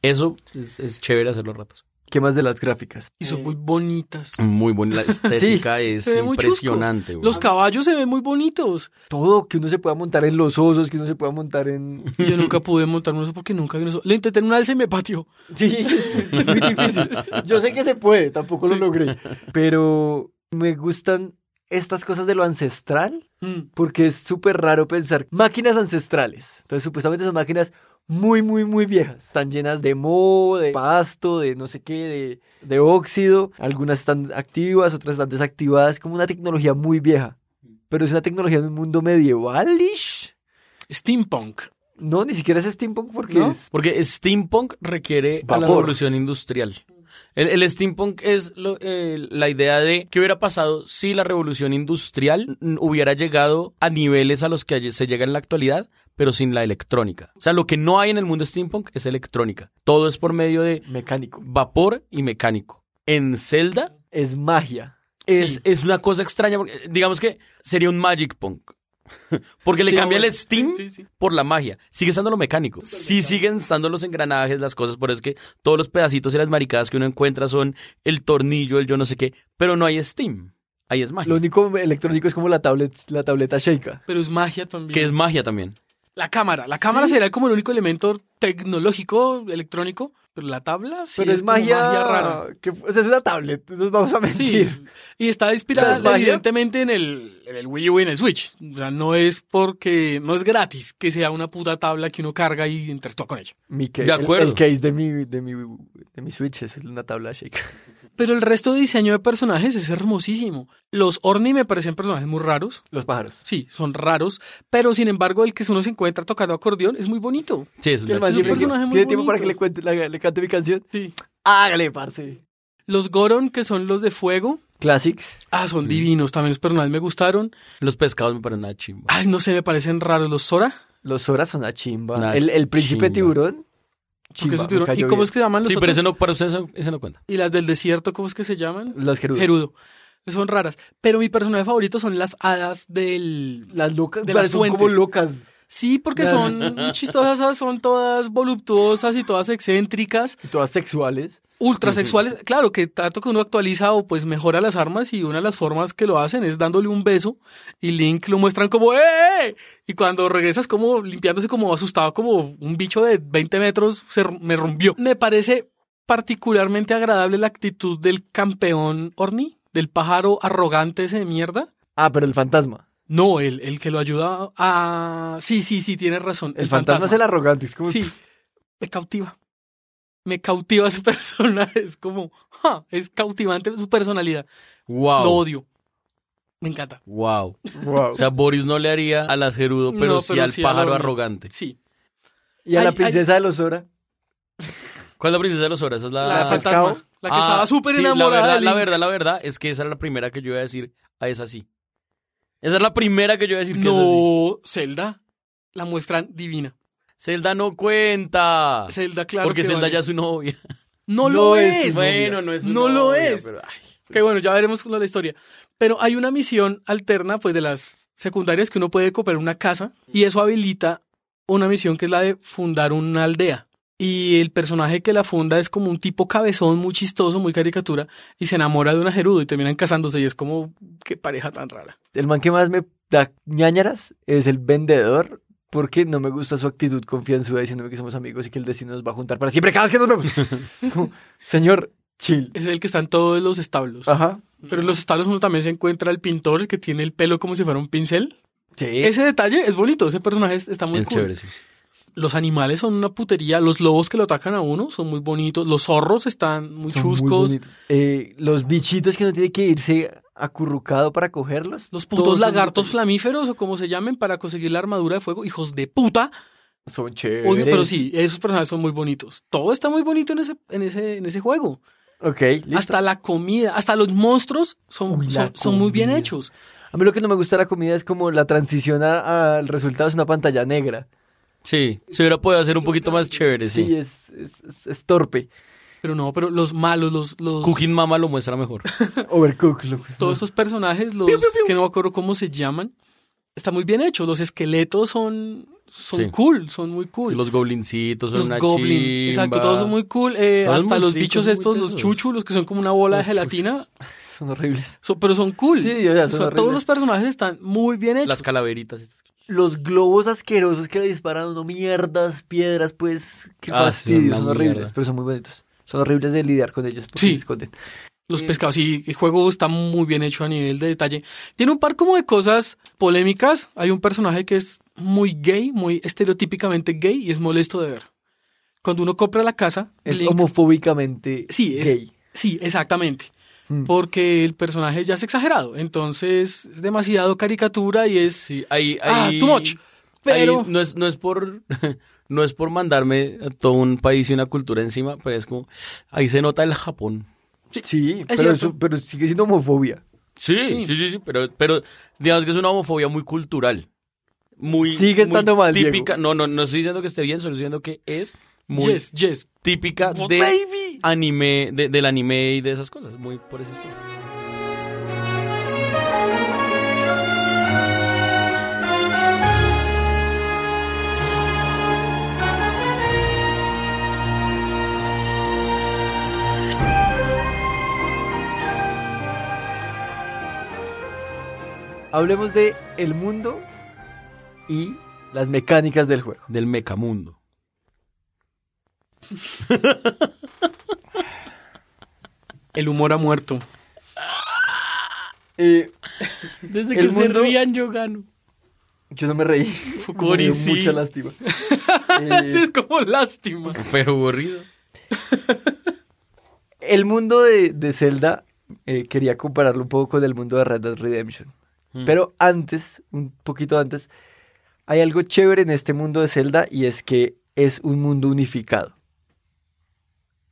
Eso es, es chévere hacer los ratos. ¿Qué más de las gráficas? Y son muy bonitas. Muy buena. La <laughs> estética es impresionante. Los caballos se ven muy bonitos. Todo, que uno se pueda montar en los osos, que uno se pueda montar en... Yo nunca pude montar uno porque nunca vi uno. Lo intenté en una alza y me pateó. <laughs> Sí, es muy difícil. Yo sé que se puede, tampoco lo logré. Pero me gustan estas cosas de lo ancestral, Mm. porque es súper raro pensar máquinas ancestrales. Entonces, supuestamente son máquinas muy, muy, muy viejas. Están llenas de moho, de pasto, de no sé qué, de, de óxido. Algunas están activas, otras están desactivadas. Es como una tecnología muy vieja. Pero es una tecnología de un mundo medievalish. Steampunk. No, ni siquiera es steampunk porque ¿No? es... Porque steampunk requiere a la revolución industrial. El, el steampunk es lo- eh, la idea de qué hubiera pasado si la revolución industrial hubiera llegado a niveles a los que se llega en la actualidad, pero sin la electrónica. O sea, lo que no hay en el mundo steampunk es electrónica. Todo es por medio de mecánico. vapor y mecánico. En Zelda Es magia. es, Sí. es una cosa extraña, porque, digamos que sería un Magic Punk. <laughs> Porque le Sí, cambia bueno, el Steam sí, sí. por la magia. Sigue estando lo mecánico. Sí siguen estando los engranajes, las cosas, por eso es que todos los pedacitos y las maricadas que uno encuentra son el tornillo, el yo no sé qué, pero no hay Steam. Ahí es magia. Lo único electrónico es como la, tablet, la tableta Sheikah. Pero es magia también. Que es magia también. La cámara. La cámara será como el único elemento tecnológico, electrónico, pero la tabla sí Pero es, como magia, rara. que, o sea, es una tablet, no nos vamos a Sí, mentir. y está inspirada ¿Es magia? evidentemente en el, en el Wii U y en el Switch. O sea, no es porque, no es gratis que sea una puta tabla que uno carga y interactúa con ella. Mi ca- De acuerdo. El, case de mi, de mi, de mi Switch es una tabla Sheikah. Pero el resto de diseño de personajes es hermosísimo. Los Orni me parecen personajes muy raros. Los pájaros. Sí, son raros. Pero sin embargo, el que uno se encuentra tocando acordeón es muy bonito. Sí, es un personaje muy ¿Tiene tiempo para que le, cuente, la- le cante mi canción? Sí. Hágale, parce. Los Goron, que son los de fuego. Classics. Ah, son divinos. También los personajes me gustaron. Los pescados me parecen una chimba. Ay, no sé, me parecen raros. Los Sora. Los Zoras son una chimba. Una el, el príncipe chimba. tiburón. Chimba, tiburones- ¿Y cayó cómo bien. es que se llaman los Sí, pero otros? ese no, para ustedes eso- ese no cuenta. Y las del desierto, ¿cómo es que se llaman? Las Gerudo. Gerudo. Son raras. Pero mi personaje favorito son las hadas del... Las locas. De pero las son como fuentes. locas. Sí, porque son muy chistosas, son todas voluptuosas y todas excéntricas, Todas sexuales. ultrasexuales. Claro que tanto que uno actualiza o pues mejora las armas y una de las formas que lo hacen es dándole un beso y Link lo muestran como ¡eh! Y cuando regresas como limpiándose como asustado como un bicho de 20 metros se me rompió. Me parece particularmente agradable la actitud del campeón Orni, del pájaro arrogante ese de mierda. Ah, pero el fantasma. No, el, el que lo ayuda a... Sí, sí, sí, tienes razón. El, fantasma, es el arrogante. Es como. Sí, me cautiva. Me cautiva ese <laughs> personaje. Es como, ¡ja! es cautivante su personalidad. Wow. Lo odio. Me encanta. Wow. Wow. O sea, Boris no le haría a las Gerudo, pero No, sí pero al sí al pájaro arrogante. Sí. y a la ay, princesa de los Zora. ¿Cuál es la princesa de los horas? Esa es la, La, Ah, fantasma. La que Ah, estaba súper sí, enamorada La verdad, de la Link. verdad, la verdad es que esa era la primera que yo iba a decir a esa sí. Esa es la primera que yo iba a decir que es así. No, Zelda. La muestran divina. Zelda no cuenta. Zelda, claro. porque que Zelda vale. ya es su novia. No, No lo es Bueno, no es su No lo es. pero, ay. Que bueno, ya veremos con la historia. Pero hay una misión alterna, pues, de las secundarias que uno puede cooperar una casa y eso habilita una misión que es la de fundar una aldea. Y el personaje que la funda es como un tipo cabezón, muy chistoso, muy caricatura, y se enamora de una Gerudo y terminan casándose y es como, qué pareja tan rara. El man que más me da ñañaras es el vendedor. Porque no me gusta su actitud confianzuda diciéndome que somos amigos y que el destino nos va a juntar para siempre cada vez que nos vemos. <laughs> Es como, Señor, chill. Es el que está en todos los establos. Ajá. Pero en los establos uno también se encuentra el pintor, el que tiene el pelo como si fuera un pincel. Sí. Ese detalle es bonito, ese personaje es- está muy Es cool. chévere, sí. Los animales son una putería, los lobos que lo atacan a uno son muy bonitos, los zorros están muy Son muy chuscos, bonitos. Eh, los bichitos que uno tiene que irse acurrucado para cogerlos. los putos lagartos muy flamíferos o como se llamen para conseguir la armadura de fuego, hijos de puta. Son chéveres. Pero sí, esos personajes son muy bonitos. Todo está muy bonito en ese, en ese, en ese juego. Ok, listo. Hasta la comida, hasta los monstruos son, Uy, son, son muy bien hechos. A mí lo que no me gusta de la comida es como la transición al resultado es una pantalla negra. Sí, se hubiera podido hacer un poquito más chévere, Sí, sí. es, es, es- es torpe. Pero no, pero los malos, los, los Cooking Mama lo muestra mejor. <laughs> Overcooked. lo- todos estos personajes, los que no me acuerdo cómo se llaman, está muy bien hecho. Los esqueletos son, son Sí. cool, son muy cool. Los goblincitos son Los una goblin, chimba. exacto, todos son muy cool. eh, hasta los bichos son muy estos, los tesos. chuchus, los que son como una bola Los de gelatina, <laughs> Son horribles. son- pero son cool. Sí, o sea, son O sea, todos los personajes están muy bien hechos. Las calaveritas. estas. Los globos asquerosos que le disparan a uno mierdas, piedras, pues qué Ah, fastidio, son horribles, mierda. pero son muy bonitos. Son horribles de lidiar con ellos porque Sí. se esconden. Los pescados, sí, el juego está muy bien hecho a nivel de detalle. Tiene un par como de cosas polémicas. Hay un personaje que es muy gay, muy estereotípicamente gay y es molesto de ver. Cuando uno compra la casa, Es Link- homofóbicamente Sí, es- gay. Sí, exactamente. Mm. Porque el personaje ya es exagerado. Entonces es demasiado caricatura y es. Sí, ahí, Ah, too much. Pero. ahí no es, no es por <laughs> no es por mandarme a todo un país y una cultura encima, pero es como ahí se nota el Japón. Sí, pero, cierto. eso- pero sigue siendo homofobia. Sí, Sí. sí, sí, sí, pero, pero digamos que es una homofobia muy cultural. Muy, Sigue muy estando mal, típica. Diego. No, no, no estoy diciendo que esté bien, solo estoy diciendo que es muy yes, yes. típica But de baby. anime, de- del anime y de esas cosas, muy por ese estilo. Hablemos de el mundo y las mecánicas del juego. Del mecamundo. <laughs> El humor ha muerto. Eh, Desde que mundo- se rían yo gano. yo no me reí. Fukuri, me dio sí. mucha lástima. <laughs> Sí, Eh, es como lástima. Pero aburrido. <laughs> el mundo de, de Zelda eh, quería compararlo un poco con el mundo de Red Dead Redemption. Mm. Pero antes, un poquito antes, hay algo chévere en este mundo de Zelda y es que es un mundo unificado.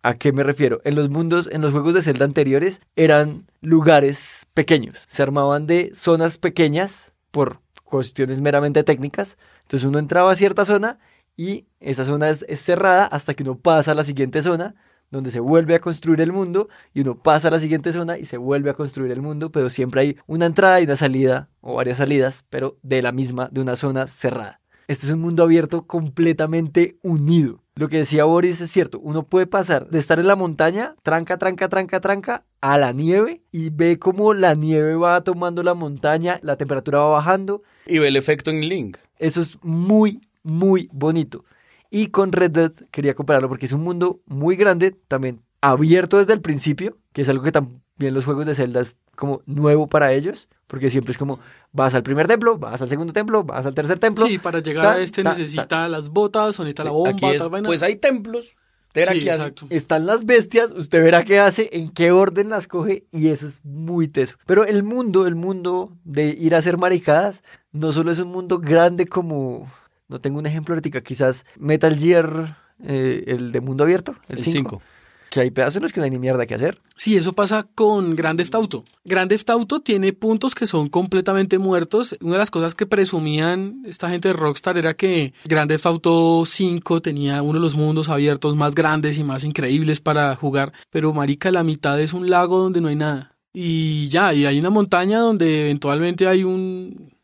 ¿A qué me refiero? En los mundos, en los juegos de Zelda anteriores eran lugares pequeños. Se armaban de zonas pequeñas por cuestiones meramente técnicas. Entonces uno entraba a cierta zona y esa zona es, es cerrada hasta que uno pasa a la siguiente zona donde se vuelve a construir el mundo y uno pasa a la siguiente zona y se vuelve a construir el mundo, pero siempre hay una entrada y una salida o varias salidas, pero de la misma, de una zona cerrada. Este es un mundo abierto completamente unido. Lo que decía Boris es cierto, uno puede pasar de estar en la montaña, tranca, tranca, tranca, tranca, a la nieve y ve cómo la nieve va tomando la montaña, la temperatura va bajando. Y ve el efecto en Link. Eso es muy, muy bonito. Y con Red Dead quería compararlo porque es un mundo muy grande, también abierto desde el principio, que es algo que también los juegos de Zelda es como nuevo para ellos, porque siempre es como vas al primer templo, vas al segundo templo, vas al tercer templo. Sí, para llegar Ta, a este ta, necesita las botas, o necesita la bomba, Aquí es, tal vaina. pues hay templos. Tera, Sí, ¿qué hace? exacto. Están las bestias, usted verá qué hace, en qué orden las coge y eso es muy teso. Pero el mundo, el mundo de ir a hacer maricadas, no solo es un mundo grande como, no tengo un ejemplo ahorita, quizás Metal Gear, eh, el de mundo abierto, el El 5, 5. Que hay pedazos los que no hay ni mierda que hacer. Sí, eso pasa con Grand Theft Auto. Grand Theft Auto tiene puntos que son completamente muertos. Una de las cosas que presumían esta gente de Rockstar era que Grand Theft Auto 5 tenía uno de los mundos abiertos más grandes y más increíbles para jugar, pero marica, la mitad es un lago donde no hay nada. Y ya, y hay una montaña donde eventualmente hay un,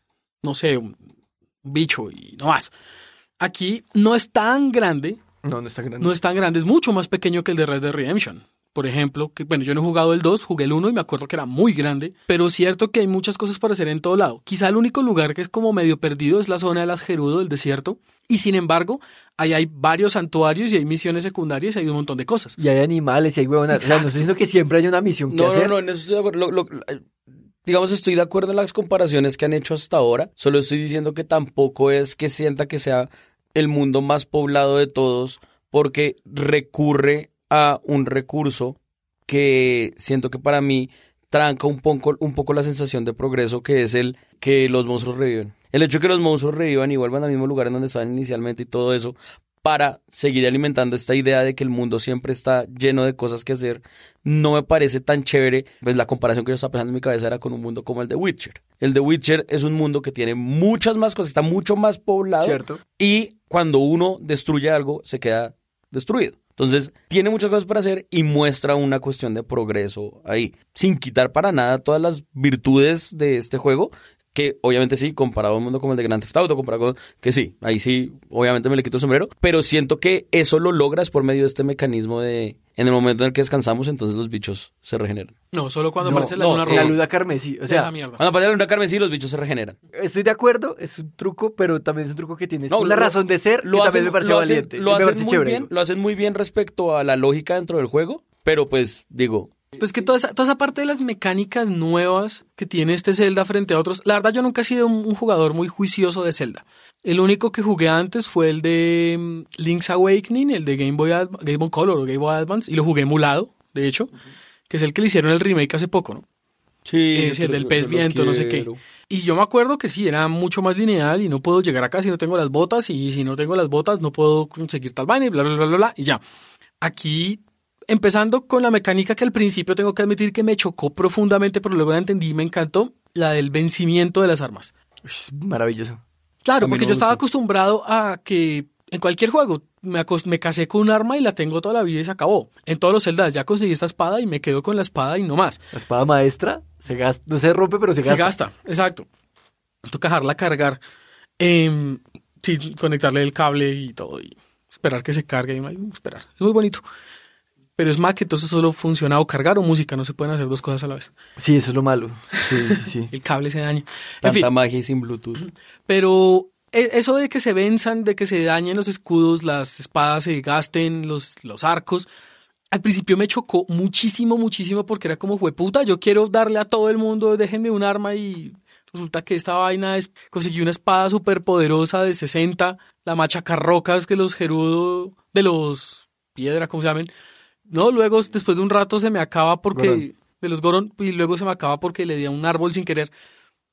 no sé, un bicho y no más. Aquí no es tan grande, No, no está grande. no es tan grande, es mucho más pequeño que el de Red Dead Redemption. Por ejemplo, que bueno, yo no he jugado el 2, jugué el 1 y me acuerdo que era muy grande, pero es cierto que hay muchas cosas para hacer en todo lado. Quizá el único lugar que es como medio perdido es la zona de las Gerudo del desierto, y sin embargo, ahí hay varios santuarios y hay misiones secundarias y hay un montón de cosas. Y hay animales y hay huevonas. O sea, no estoy diciendo que siempre hay una misión que No, no, hacer. no, en eso estoy de acuerdo. Lo- lo- eh, digamos, estoy de acuerdo en las comparaciones que han hecho hasta ahora. Solo estoy diciendo que tampoco es que sienta que sea el mundo más poblado de todos, porque recurre a un recurso que siento que para mí tranca un poco, un poco la sensación de progreso, que es el que los monstruos reviven. El hecho de que los monstruos revivan y vuelvan al mismo lugar en donde estaban inicialmente y todo eso, para seguir alimentando esta idea de que el mundo siempre está lleno de cosas que hacer, no me parece tan chévere. Pues la comparación que yo estaba pensando en mi cabeza era con un mundo como el de Witcher. El de Witcher es un mundo que tiene muchas más cosas, está mucho más poblado. ¿Cierto? Y cuando uno destruye algo, se queda destruido. Entonces, tiene muchas cosas para hacer y muestra una cuestión de progreso ahí, sin quitar para nada todas las virtudes de este juego, que obviamente sí, comparado a un mundo como el de Grand Theft Auto, comparado con, que sí, ahí sí, obviamente me le quito el sombrero, pero siento que eso lo logras por medio de este mecanismo de, en el momento en el que descansamos, entonces los bichos se regeneran. No, solo cuando No, aparece la no, luna eh, La roja. luna carmesí. O sea, mierda. Cuando aparece la luna carmesí, los bichos se regeneran. estoy de acuerdo, es un truco, pero también es un truco que tiene No, una lo- razón de ser que también me pareció lo hacen- valiente. Lo hacen, parece muy chévere. bien, lo hacen muy bien respecto a la lógica dentro del juego, pero pues digo, Pues que toda esa, toda esa parte de las mecánicas nuevas que tiene este Zelda frente a otros. La verdad, yo nunca he sido un, un jugador muy juicioso de Zelda. El único que jugué antes fue el de mm, Link's Awakening, el de Game Boy, Adv- Game Boy Color o Game Boy Advance, y lo jugué emulado, de hecho, que es el que le hicieron el remake hace poco, ¿no? Sí. Ese, el del pez viento, no sé qué. Y yo me acuerdo que sí, era mucho más lineal y no puedo llegar acá si no tengo las botas y si no tengo las botas no puedo conseguir tal vaina y bla, bla, bla, bla, bla, y ya. Aquí, empezando con la mecánica que al principio tengo que admitir que me chocó profundamente, pero luego la entendí y me encantó, la del vencimiento de las armas. Es maravilloso. Claro, porque yo estaba acostumbrado a que en cualquier juego me, me casé con un arma y la tengo toda la vida y se acabó. En todos los celdas ya conseguí esta espada y me quedo con la espada y no más. La espada maestra se gasta, no se rompe, pero se Se gasta. gasta, exacto. Toca dejarla cargar, em, sí, conectarle el cable y todo y esperar que se cargue y esperar. Es muy bonito. Pero es Mac, entonces solo funciona o cargar o música, no se pueden hacer dos cosas a la vez. Sí, eso es lo malo. Sí, sí, sí. <laughs> El cable se daña. En Tanta fin, magia y sin Bluetooth. pero e- eso de que se venzan, de que se dañen los escudos, las espadas se gasten, los, los arcos, al principio me chocó muchísimo, muchísimo porque era como, puta, yo quiero darle a todo el mundo, déjenme un arma y resulta que esta vaina es, conseguí una espada súper poderosa de 60, la machacarrocas que los gerudo de los piedra, ¿cómo se llaman? No, luego después de un rato se me acaba porque, Gorón. de los Goron, y luego se me acaba porque le di a un árbol sin querer.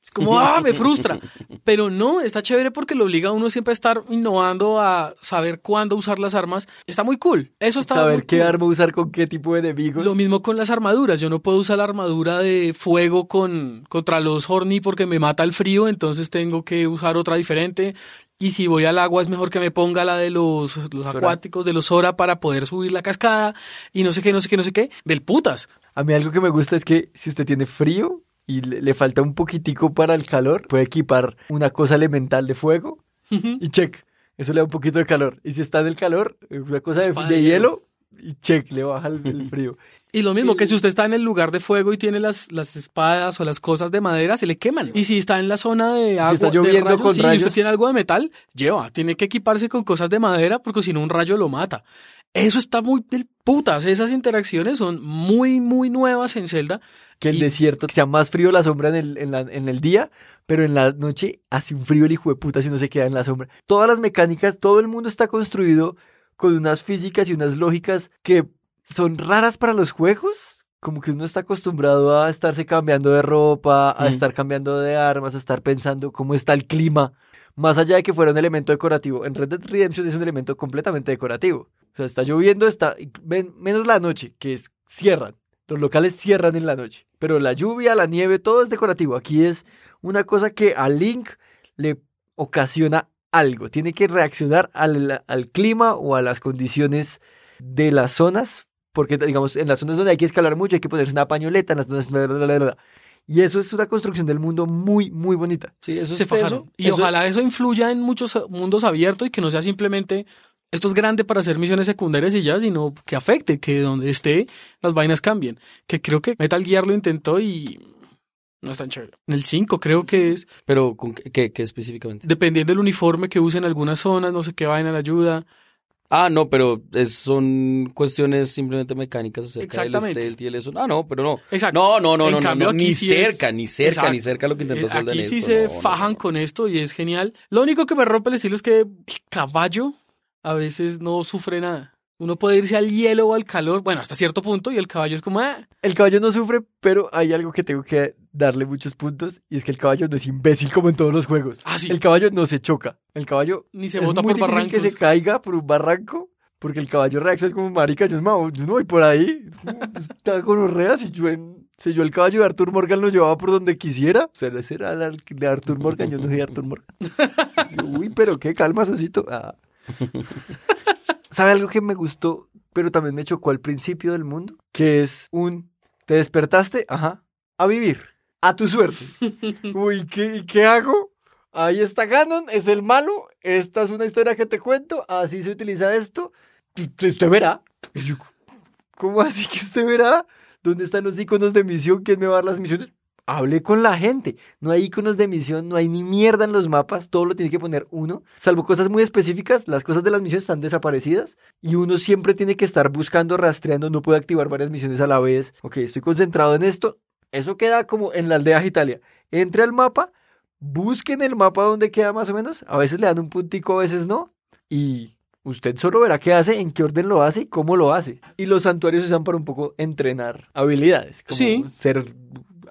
Es como, <laughs> ah, me frustra. Pero no, está chévere porque lo obliga a uno siempre a estar innovando, a saber cuándo usar las armas. Está muy cool. Eso está muy Saber qué cool. arma usar con qué tipo de enemigos. Lo mismo con las armaduras. Yo no puedo usar la armadura de fuego con, contra los Horny porque me mata el frío, entonces tengo que usar otra diferente. Y si voy al agua es mejor que me ponga la de los, los acuáticos, de los Sora para poder subir la cascada y no sé qué, no sé qué, no sé qué. Del putas. A mí algo que me gusta es que si usted tiene frío y le, le falta un poquitico para el calor, puede equipar una cosa elemental de fuego y check. Eso le da un poquito de calor. Y si está en el calor, eh, una cosa de de hielo y check, le baja el, el frío. Y lo mismo que si usted está en el lugar de fuego y tiene las, las espadas o las cosas de madera, se le queman. Y si está en la zona de agua, está de lloviendo rayos, con sí, y rayos. usted tiene algo de metal, lleva. Tiene que equiparse con cosas de madera porque si no un rayo lo mata. Eso está muy del putas. Esas interacciones son muy, muy nuevas en Zelda. Que el Y- desierto sea más frío la sombra en el, en, la- en el día, pero en la noche hace un frío el hijo de puta si no se queda en la sombra. Todas las mecánicas, todo el mundo está construido con unas físicas y unas lógicas que son raras para los juegos. Como que uno está acostumbrado a estarse cambiando de ropa, a Mm. estar cambiando de armas, a estar pensando cómo está el clima. Más allá de que fuera un elemento decorativo. En Red Dead Redemption es un elemento completamente decorativo. O sea, está lloviendo, está menos la noche, que es cierran. Los locales cierran en la noche. Pero la lluvia, la nieve, todo es decorativo. Aquí es una cosa que a Link le ocasiona algo. Tiene que reaccionar al, al clima o a las condiciones de las zonas. Porque, digamos, en las zonas donde hay que escalar mucho, hay que ponerse una pañoleta. En las zonas... bla, bla, bla, bla. Y eso es una construcción del mundo muy, muy bonita. Sí, eso es eso. Y eso- ojalá eso influya en muchos mundos abiertos y que no sea simplemente esto es grande para hacer misiones secundarias y ya, sino que afecte, que donde esté las vainas cambien. Que creo que Metal Gear lo intentó y no es tan chévere. En el 5 creo que es, Pero, ¿con qué, qué- qué específicamente? dependiendo del uniforme que use en algunas zonas, no sé qué vaina le ayuda. Ah, no, pero es- son cuestiones simplemente mecánicas acerca del Exactamente. stealth y el eso. Ah, no, pero no. Exacto. No, no, no, En no, no, cambio, no, aquí ni sí es- cerca, ni cerca, ni cerca lo que intentó Eh, en Aquí sí esto, se no, fajan no. con esto y es genial. Lo único que me rompe el estilo es que el caballo a veces no sufre nada. Uno puede irse al hielo o al calor, bueno, hasta cierto punto, y el caballo es como, ah, El caballo no sufre, pero hay algo que tengo que darle muchos puntos. Y es que el caballo no es imbécil como en todos los juegos. Ah, sí. El caballo no se choca. El caballo ni se es bota muy por difícil que barrancos. se caiga por un barranco. Porque el caballo reacciona como marica, yo no, yo no voy por ahí. <laughs> Está con orreas y yo en, si yo el caballo de Arthur Morgan lo llevaba por donde quisiera. O sea, ese era el de Arthur Morgan, yo no soy Arthur Morgan. <laughs> Yo, Uy, pero qué calma, Sosito. Ah. ¿Sabe algo que me gustó, pero también me chocó al principio del mundo? Que es un, te despertaste, ajá, a vivir, a tu suerte. <laughs> Uy, ¿qué, qué hago? Ahí está Ganon, es el malo, esta es una historia que te cuento, así se utiliza esto, y usted verá. ¿Cómo así que usted verá? ¿Dónde están los iconos de misión? ¿Quién me va a dar las misiones? hable con la gente. No hay iconos de misión, no hay ni mierda en los mapas, todo lo tiene que poner uno. Salvo cosas muy específicas, las cosas de las misiones están desaparecidas y uno siempre tiene que estar buscando, rastreando, no puede activar varias misiones a la vez. Ok, estoy concentrado en esto. Eso queda como en la aldea Italia. Entre al mapa, busquen el mapa donde queda más o menos. A veces le dan un puntico, a veces no. Y usted solo verá qué hace, en qué orden lo hace y cómo lo hace. Y los santuarios se usan para un poco entrenar habilidades. Como Sí. Ser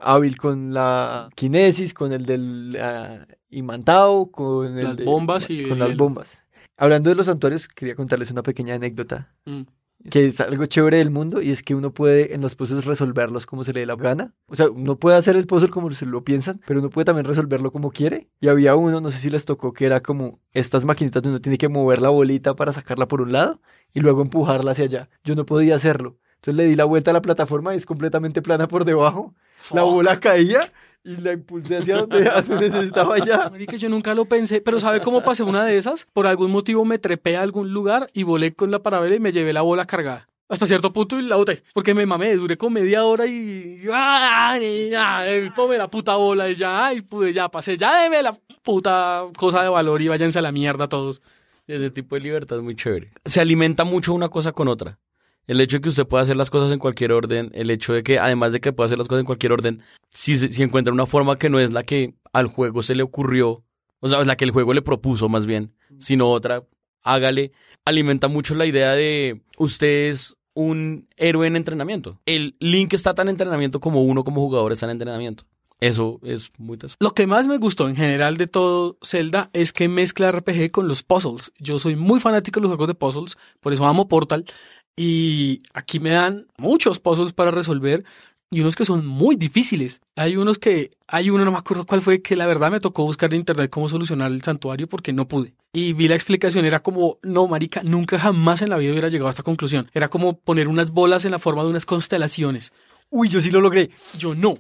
hábil con la kinesis, con el del ah, imantado, con el Las de- bombas y con el las bombas. Hablando de los santuarios, quería contarles una pequeña anécdota Mm. Que es algo chévere del mundo y es que uno puede en los puzzles resolverlos como se le dé la gana. O sea, uno puede hacer el puzzle como se lo piensan, pero uno puede también resolverlo como quiere. Y había uno, no sé si les tocó, que era como estas maquinitas donde uno tiene que mover la bolita para sacarla por un lado y luego empujarla hacia allá. Yo no podía hacerlo. Entonces le di la vuelta a la plataforma y es completamente plana por debajo. La bola caía y la impulsé hacia donde, <laughs> necesitaba ya. Marica, yo nunca lo pensé, pero ¿sabe cómo pasé una de esas? Por algún motivo me trepé a algún lugar y volé con la parabela y me llevé la bola cargada. Hasta cierto punto y la boté. Porque me mamé, duré como media hora y... ¡Ay! ya, eh, Tome la puta bola y ya, ay, pude, ya pasé, ya deme la puta cosa de valor y váyanse a la mierda todos. Ese tipo de libertad es muy chévere. Se alimenta mucho una cosa con otra. El hecho de que usted pueda hacer las cosas en cualquier orden, el hecho de que además de que pueda hacer las cosas en cualquier orden, si, se- si encuentra una forma que no es la que al juego se le ocurrió, o sea, es la que el juego le propuso más bien, sino otra, hágale, alimenta mucho la idea de usted es un héroe en entrenamiento. El Link está tan en entrenamiento como uno como jugador está en entrenamiento. Eso es muy teso. Lo que más me gustó en general de todo Zelda es que mezcla RPG con los puzzles. Yo soy muy fanático de los juegos de puzzles, por eso amo Portal. Y aquí me dan muchos puzzles para resolver y unos que son muy difíciles. Hay unos que, hay uno, no me acuerdo cuál fue, que la verdad me tocó buscar en internet cómo solucionar el santuario porque no pude. Y vi la explicación, era como, no, marica, nunca jamás en la vida hubiera llegado a esta conclusión. Era como poner unas bolas en la forma de unas constelaciones. Uy, yo sí lo logré. Yo no.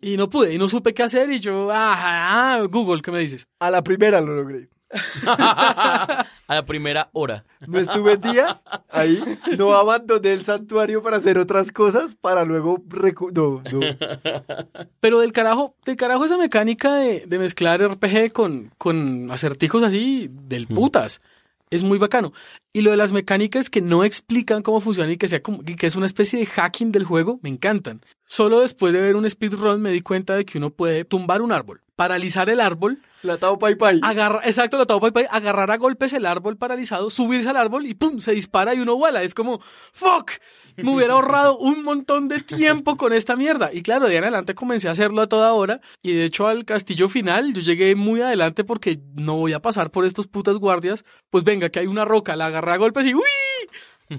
Y no pude, y no supe qué hacer, y yo, ah, Google, ¿qué me dices? A la primera lo logré. <laughs> A la primera hora. No estuve días ahí, no abandoné el santuario para hacer otras cosas, para luego... recu- No, no. Pero del carajo, del carajo esa mecánica de, de mezclar RPG con, con acertijos así, del putas. Es muy bacano. Y lo de las mecánicas que no explican cómo funcionan y que, sea como, y que es una especie de hacking del juego, me encantan. Solo después de ver un speedrun me di cuenta de que uno puede tumbar un árbol, paralizar el árbol, La Tao Pai Pai. agarra, exacto, la Tao Pai Pai, agarrar a golpes el árbol paralizado, subirse al árbol y pum, se dispara y uno vuela. Es como, fuck, me hubiera ahorrado un montón de tiempo con esta mierda. Y claro, de ahí en adelante comencé a hacerlo a toda hora. Y de hecho al castillo final yo llegué muy adelante porque no voy a pasar por estos putas guardias. Pues venga, que hay una roca, la agarré a golpes y ¡uy!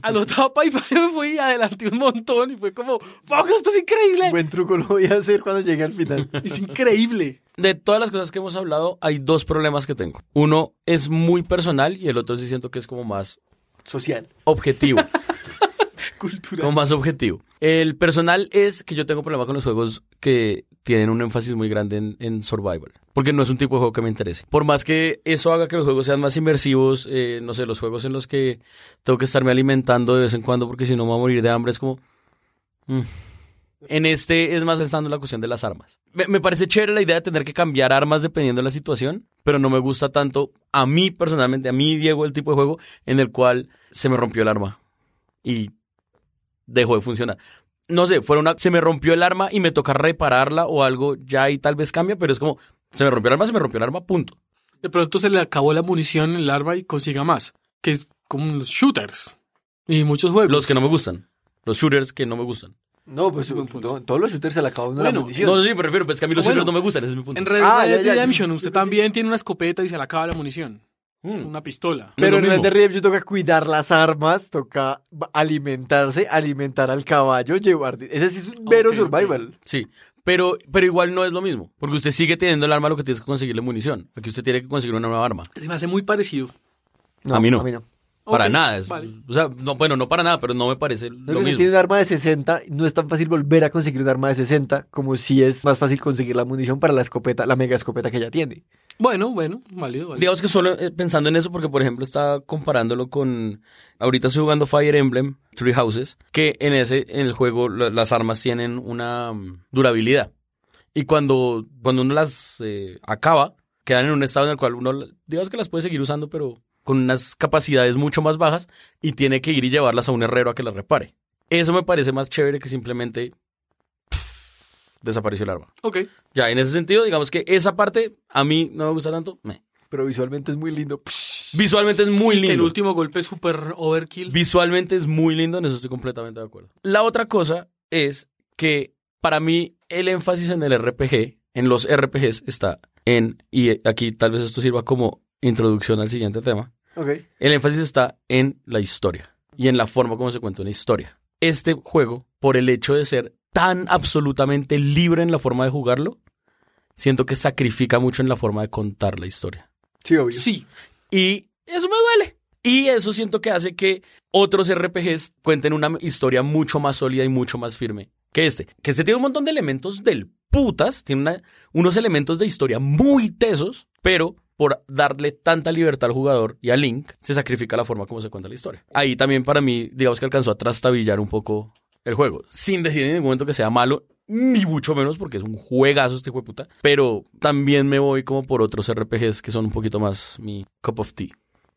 A lo Tao Pai Pai <laughs> me fui adelante un montón y fue como, fuck, esto es increíble. Buen truco lo voy a hacer cuando llegue al final. <laughs> Es increíble. De todas las cosas que hemos hablado, hay dos problemas que tengo. Uno es muy personal y el otro sí siento que es como más Social. objetivo. <laughs> Cultura. como más objetivo. El personal es que yo tengo problema con los juegos que tienen un énfasis muy grande en, survival. Porque no es un tipo de juego que me interese. Por más que eso haga que los juegos sean más inmersivos, eh, no sé, los juegos en los que tengo que estarme alimentando de vez en cuando porque si no me voy a morir de hambre es como... mm. En este es más pensando en la cuestión de las armas. Me, me parece chévere la idea de tener que cambiar armas dependiendo de la situación, pero no me gusta tanto a mí personalmente, a mí Diego, el tipo de juego en el cual se me rompió el arma y dejó de funcionar. No sé, fuera una, se me rompió el arma y me toca repararla o algo, ya ahí tal vez cambia, pero es como, se me rompió el arma, se me rompió el arma, punto. de pronto se le acabó la munición en el arma y consiga más. Que es como los shooters. Y muchos juegos. Los que no me gustan, los shooters que no me gustan. No, pues no, todos los shooters se le acaba uno la Bueno, munición. No, sí, prefiero, pero es que a mí los Bueno, shooters no me gustan, ese es mi punto. En Red Ah, Dead ya, ya, Redemption yo- usted también tiene una escopeta y se le acaba la munición. Mm. Una pistola. Pero en Red mismo. Dead Redemption toca cuidar las armas, toca alimentarse, alimentar al caballo, llevar... Ese sí es un mero survival. Sí, pero, pero igual no es lo mismo, porque usted sigue teniendo el arma, lo que tiene es que conseguirle munición. Aquí usted tiene que conseguir una nueva arma. Se me hace muy parecido. A mí no. A mí no. Para nada, es, vale. o sea, no, bueno, no para nada, pero no me parece Creo lo que si mismo. tiene un arma de 60, no es tan fácil volver a conseguir un arma de 60 como si es más fácil conseguir la munición para la escopeta, la mega escopeta que ya tiene. Bueno, bueno, válido, válido. Digamos que solo eh, pensando en eso, porque por ejemplo estaba comparándolo con. Ahorita estoy jugando Fire Emblem, Three Houses, que en ese, en el juego, la- las armas tienen una mm, durabilidad. Y cuando, cuando uno las eh, acaba, quedan en un estado en el cual uno, digamos que las puede seguir usando, pero con unas capacidades mucho más bajas y tiene que ir y llevarlas a un herrero a que las repare. Eso me parece más chévere que simplemente pff, desapareció el arma. Ok. Ya, en ese sentido, digamos que esa parte a mí no me gusta tanto. meh. Pero visualmente es muy lindo. Visualmente es muy Que el lindo. último golpe es súper overkill. Visualmente es muy lindo, en eso estoy completamente de acuerdo. La otra cosa es que para mí el énfasis en el RPG, en los RPGs, está en, y aquí tal vez esto sirva como introducción al siguiente tema, El énfasis está en la historia y en la forma como se cuenta una historia. Este juego, por el hecho de ser tan absolutamente libre en la forma de jugarlo, siento que sacrifica mucho en la forma de contar la historia. Sí, obvio. Sí. Y eso me duele. Y eso siento que hace que otros RPGs cuenten una historia mucho más sólida y mucho más firme que este. Que este tiene un montón de elementos del putas, tiene una- unos elementos de historia muy tesos, pero por darle tanta libertad al jugador y a Link, se sacrifica la forma como se cuenta la historia. Ahí también para mí, digamos que alcanzó a trastabillar un poco el juego, sin decir en ningún momento que sea malo, ni mucho menos porque es un juegazo este hijo de puta, pero también me voy como por otros RPGs que son un poquito más mi cup of tea.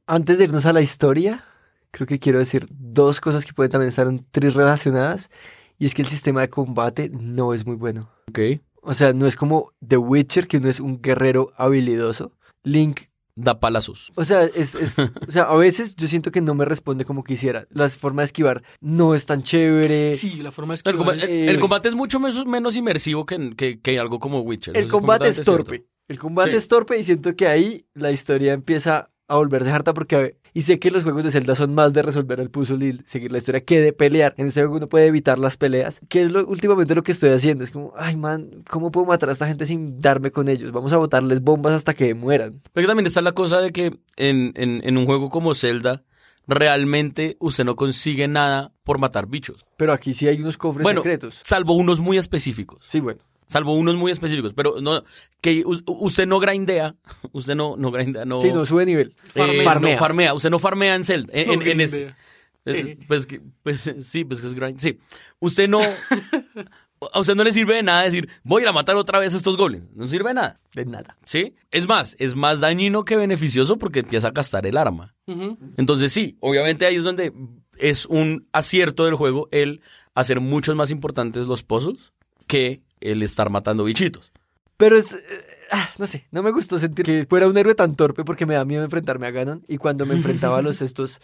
Antes de irnos a la historia, creo que quiero decir dos cosas que pueden también estar un tris relacionadas. Y es que el sistema de combate no es muy bueno. Ok. O sea, no es como The Witcher, que uno es un guerrero habilidoso. Link, Da palazos. o sea, es, es- <laughs> o sea, a veces yo siento que no me responde como quisiera. La forma de esquivar no es tan chévere. Sí, la forma de El, esquivar comba- es- el- eh, el combate es mucho menos, menos inmersivo que, que- que algo como Witcher. El Eso combate es torpe. cierto. El combate Sí. es torpe y siento que ahí la historia empieza a volverse harta porque y sé que los juegos de Zelda son más de resolver el puzzle y seguir la historia que de pelear. En este juego uno puede evitar las peleas, que es lo últimamente lo que estoy haciendo. Es como, ay man, ¿cómo puedo matar a esta gente sin darme con ellos? Vamos a botarles bombas hasta que mueran. Pero también está la cosa de que en, en- en un juego como Zelda, realmente usted no consigue nada por matar bichos. Pero aquí sí hay unos cofres Bueno, secretos. salvo unos muy específicos. Sí, bueno. Salvo unos muy específicos. Pero no, que usted no grindea. <laughs> Usted no, no grindea, no. Sí, no sube nivel. eh, Farmea. no farmea. Usted no farmea en Zelda. En, No en- en este. Eh, Pues, que- pues, sí, pues que es grind. Sí. Usted no. <laughs> A usted no le sirve de nada decir, voy a ir a matar otra vez a estos goblins. No sirve de nada. De nada. ¿Sí? Es más, es más dañino que beneficioso porque empieza a gastar el arma. Entonces sí, obviamente ahí es donde es un acierto del juego el hacer muchos más importantes los puzzles que el estar matando bichitos. Pero es. eh, ah, no sé, no me gustó sentir que fuera un héroe tan torpe porque me da miedo enfrentarme a Ganon. Y cuando me enfrentaba a los <laughs> estos,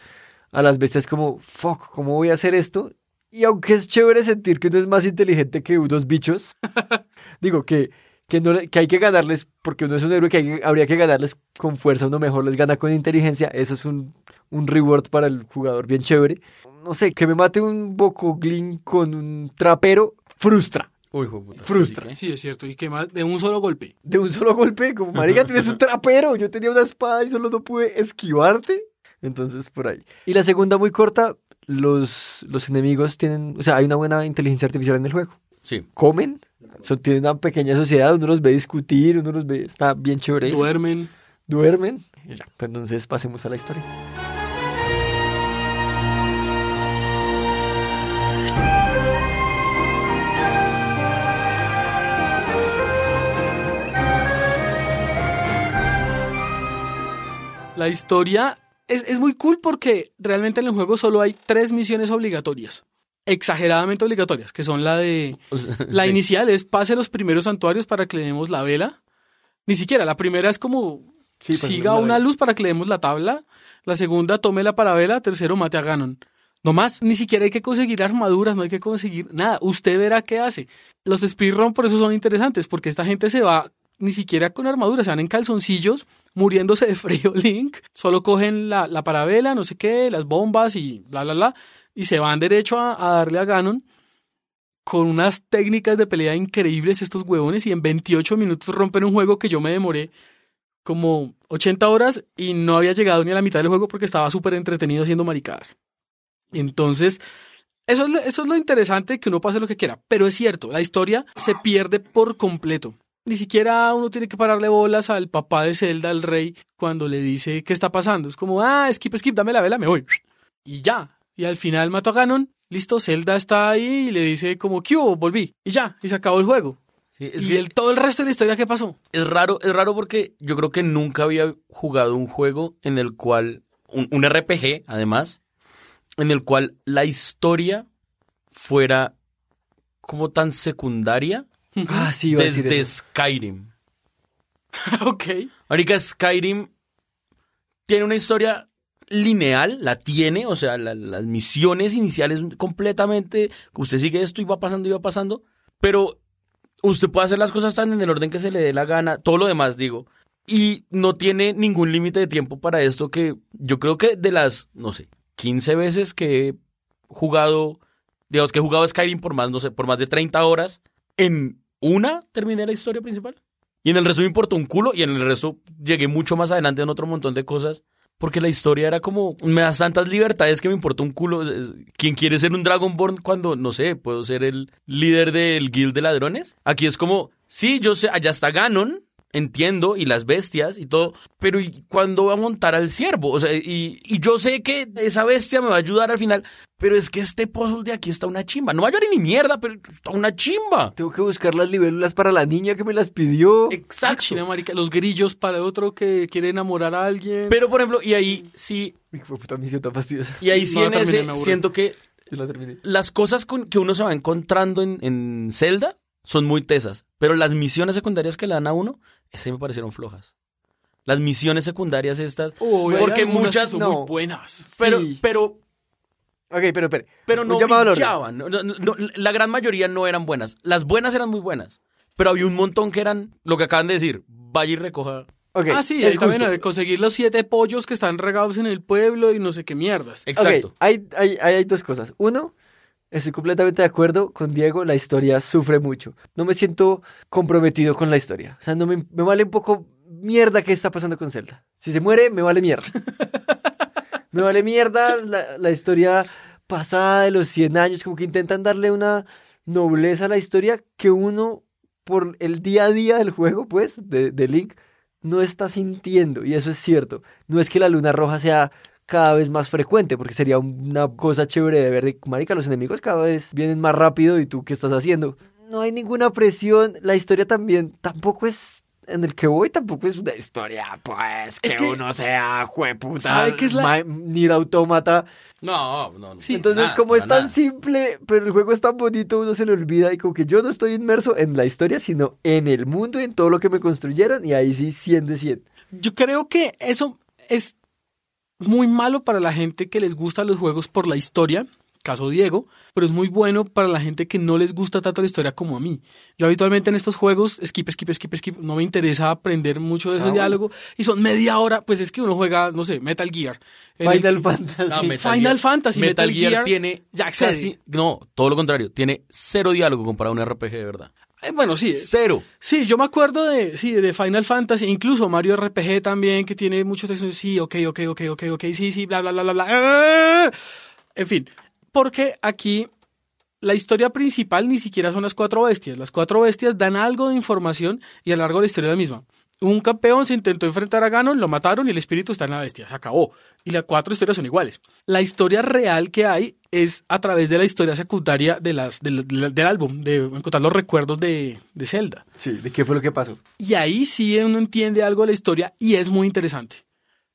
a las bestias, como, fuck, ¿cómo voy a hacer esto? Y aunque es chévere sentir que uno es más inteligente que unos bichos, <laughs> digo que, que, no, que hay que ganarles, porque uno es un héroe que hay- habría que ganarles con fuerza, uno mejor les gana con inteligencia. Eso es un, un reward para el jugador bien chévere. No sé, que me mate un Bokoglin con un trapero, frustra. Uy, puta. Frustra. Sí, es cierto. Y que más de un solo golpe. de un solo golpe, como marica, <laughs> tienes un trapero, yo tenía una espada y solo no pude esquivarte. Entonces, por ahí. Y la segunda, muy corta, los, los enemigos tienen, o sea, hay una buena inteligencia artificial en el juego. Sí. Comen, son, tienen una pequeña sociedad, uno los ve discutir, uno los ve, está bien chévere. Duermen. Duermen. Y ya, pues entonces pasemos a la historia. La historia es, es muy cool porque realmente en el juego solo hay tres misiones obligatorias. Exageradamente obligatorias, que son la de... <laughs> La inicial es pase los primeros santuarios para que le demos la vela. Ni siquiera, la primera es como Sí, pues, siga una luz para que le demos la tabla. La segunda, tome la parabela. Tercero, mate a Ganon. No más, ni siquiera hay que conseguir armaduras, no hay que conseguir nada. Usted verá qué hace. Los speedrun por eso son interesantes, porque esta gente se va ni siquiera con armaduras, se van en calzoncillos, muriéndose de frío <laughs> Link. Solo cogen la, la parabela, no sé qué, las bombas y bla, bla, bla. Y se van derecho a, darle a Ganon con unas técnicas de pelea increíbles estos huevones y en 28 minutos rompen un juego que yo me demoré como 80 horas y no había llegado ni a la mitad del juego porque estaba súper entretenido haciendo maricadas. Entonces, eso eso es lo interesante, que uno pase lo que quiera. Pero es cierto, la historia se pierde por completo. Ni siquiera uno tiene que pararle bolas al papá de Zelda, al rey, cuando le dice qué está pasando. Es como, ah, skip, skip, dame la vela, me voy. Y ya. Y al final mato a Ganon. Listo, Zelda está ahí y le dice como, ¿qué hubo? Volví. Y ya, y se acabó el juego. Sí, es ¿Y que el, todo el resto de la historia qué pasó? es raro, es raro porque yo creo que nunca había jugado un juego en el cual, un, un RPG además, en el cual la historia fuera como tan secundaria Ah, sí, iba a decir desde eso. Skyrim. <laughs> ok. Ahorita Skyrim tiene una historia lineal, la tiene, o sea, la- las misiones iniciales completamente, usted sigue esto y va pasando y va pasando, pero usted puede hacer las cosas tan en el orden que se le dé la gana, todo lo demás digo, y no tiene ningún límite de tiempo para esto que yo creo que de las, no sé, 15 veces que he jugado, digamos que he jugado Skyrim por más, no sé, por más de 30 horas, en una terminé la historia principal. Y en el resto me importó un culo y en el resto llegué mucho más adelante en otro montón de cosas. Porque la historia era como, me das tantas libertades que me importa un culo. ¿Quién quiere ser un Dragonborn cuando, no sé, puedo ser el líder del guild de ladrones? Aquí es como, sí, yo sé, allá está Ganon, entiendo, y las bestias y todo, pero ¿y cuándo va a montar al ciervo? O sea, y, y yo sé que esa bestia me va a ayudar al final, pero es que este puzzle de aquí está una chimba. No va a llorar ni mierda, pero está una chimba. Tengo que buscar las libélulas para la niña que me las pidió. Exacto. China, marica. Los grillos para otro que quiere enamorar a alguien. Pero, por ejemplo, y ahí sí, puta misión tan fastidiosa. y ahí sí No, en ese siento que la las cosas con- que uno se va encontrando en, en Zelda son muy tesas, pero las misiones secundarias que le dan a uno, ese me parecieron flojas. Las misiones secundarias estas, Uy, porque muchas son no. muy buenas. pero, Sí. pero, Ok, pero, pero. pero no brillaban. No, no, no, la gran mayoría no eran buenas. Las buenas eran muy buenas, pero había un montón que eran lo que acaban de decir. Vaya y recoja. Ok, ah, sí, es ahí también justo. conseguir los siete pollos que están regados en el pueblo y no sé qué mierdas. Exacto. Ok, hay, hay, hay, hay dos cosas. Uno, estoy completamente de acuerdo con Diego, la historia sufre mucho. No me siento comprometido con la historia. O sea, no me, me vale un poco mierda qué está pasando con Zelda. Si se muere, me vale mierda. <laughs> me vale mierda la, la historia pasada de los 100 años, como que intentan darle una nobleza a la historia que uno, por el día a día del juego, pues, de, de Link, no está sintiendo. Y eso es cierto. No es que la luna roja sea cada vez más frecuente, porque sería una cosa chévere de ver, marica, los enemigos cada vez vienen más rápido y tú, ¿qué estás haciendo? No hay ninguna presión, la historia también tampoco es, en el que voy tampoco es una historia, pues, que, Es que- uno sea jueputa, ¿Sabe qué es la- Nier Automata, No, no, no. Sí, entonces nada, como es tan nada. simple, pero el juego es tan bonito, uno se le olvida y como que yo no estoy inmerso en la historia, sino en el mundo y en todo lo que me construyeron y ahí sí 100 de 100. Yo creo que eso es muy malo para la gente que les gustan los juegos por la historia, caso Diego, pero es muy bueno para la gente que no les gusta tanto la historia como a mí. Yo habitualmente en estos juegos, skip, skip, skip, skip, no me interesa aprender mucho de ese Ah, bueno. diálogo y son media hora, pues es que uno juega, no sé, Metal Gear. el Final que- Fantasy. No, Metal Final Gear- Fantasy, Metal, Metal Gear, Gear, tiene ya casi, no, todo lo contrario, tiene cero diálogo comparado a un RPG de verdad. Eh, bueno, sí, Cero. Sí, yo me acuerdo de, sí, de Final Fantasy, incluso Mario RPG también, que tiene muchos textos. Sí, ok, ok, ok, ok, ok, sí, sí, bla, bla, bla, bla, bla. ¡Ah! En fin, porque aquí la historia principal ni siquiera son las cuatro bestias. Las cuatro bestias dan algo de información y a lo largo de la historia es la misma. Un campeón se intentó enfrentar a Ganon, lo mataron y el espíritu está en la bestia. Se acabó. Y las cuatro historias son iguales. La historia real que hay es a través de la historia secundaria de las, del, del- del álbum, de encontrar los recuerdos de, de Zelda. Sí, ¿de qué fue lo que pasó? Y ahí sí uno entiende algo de la historia y es muy interesante.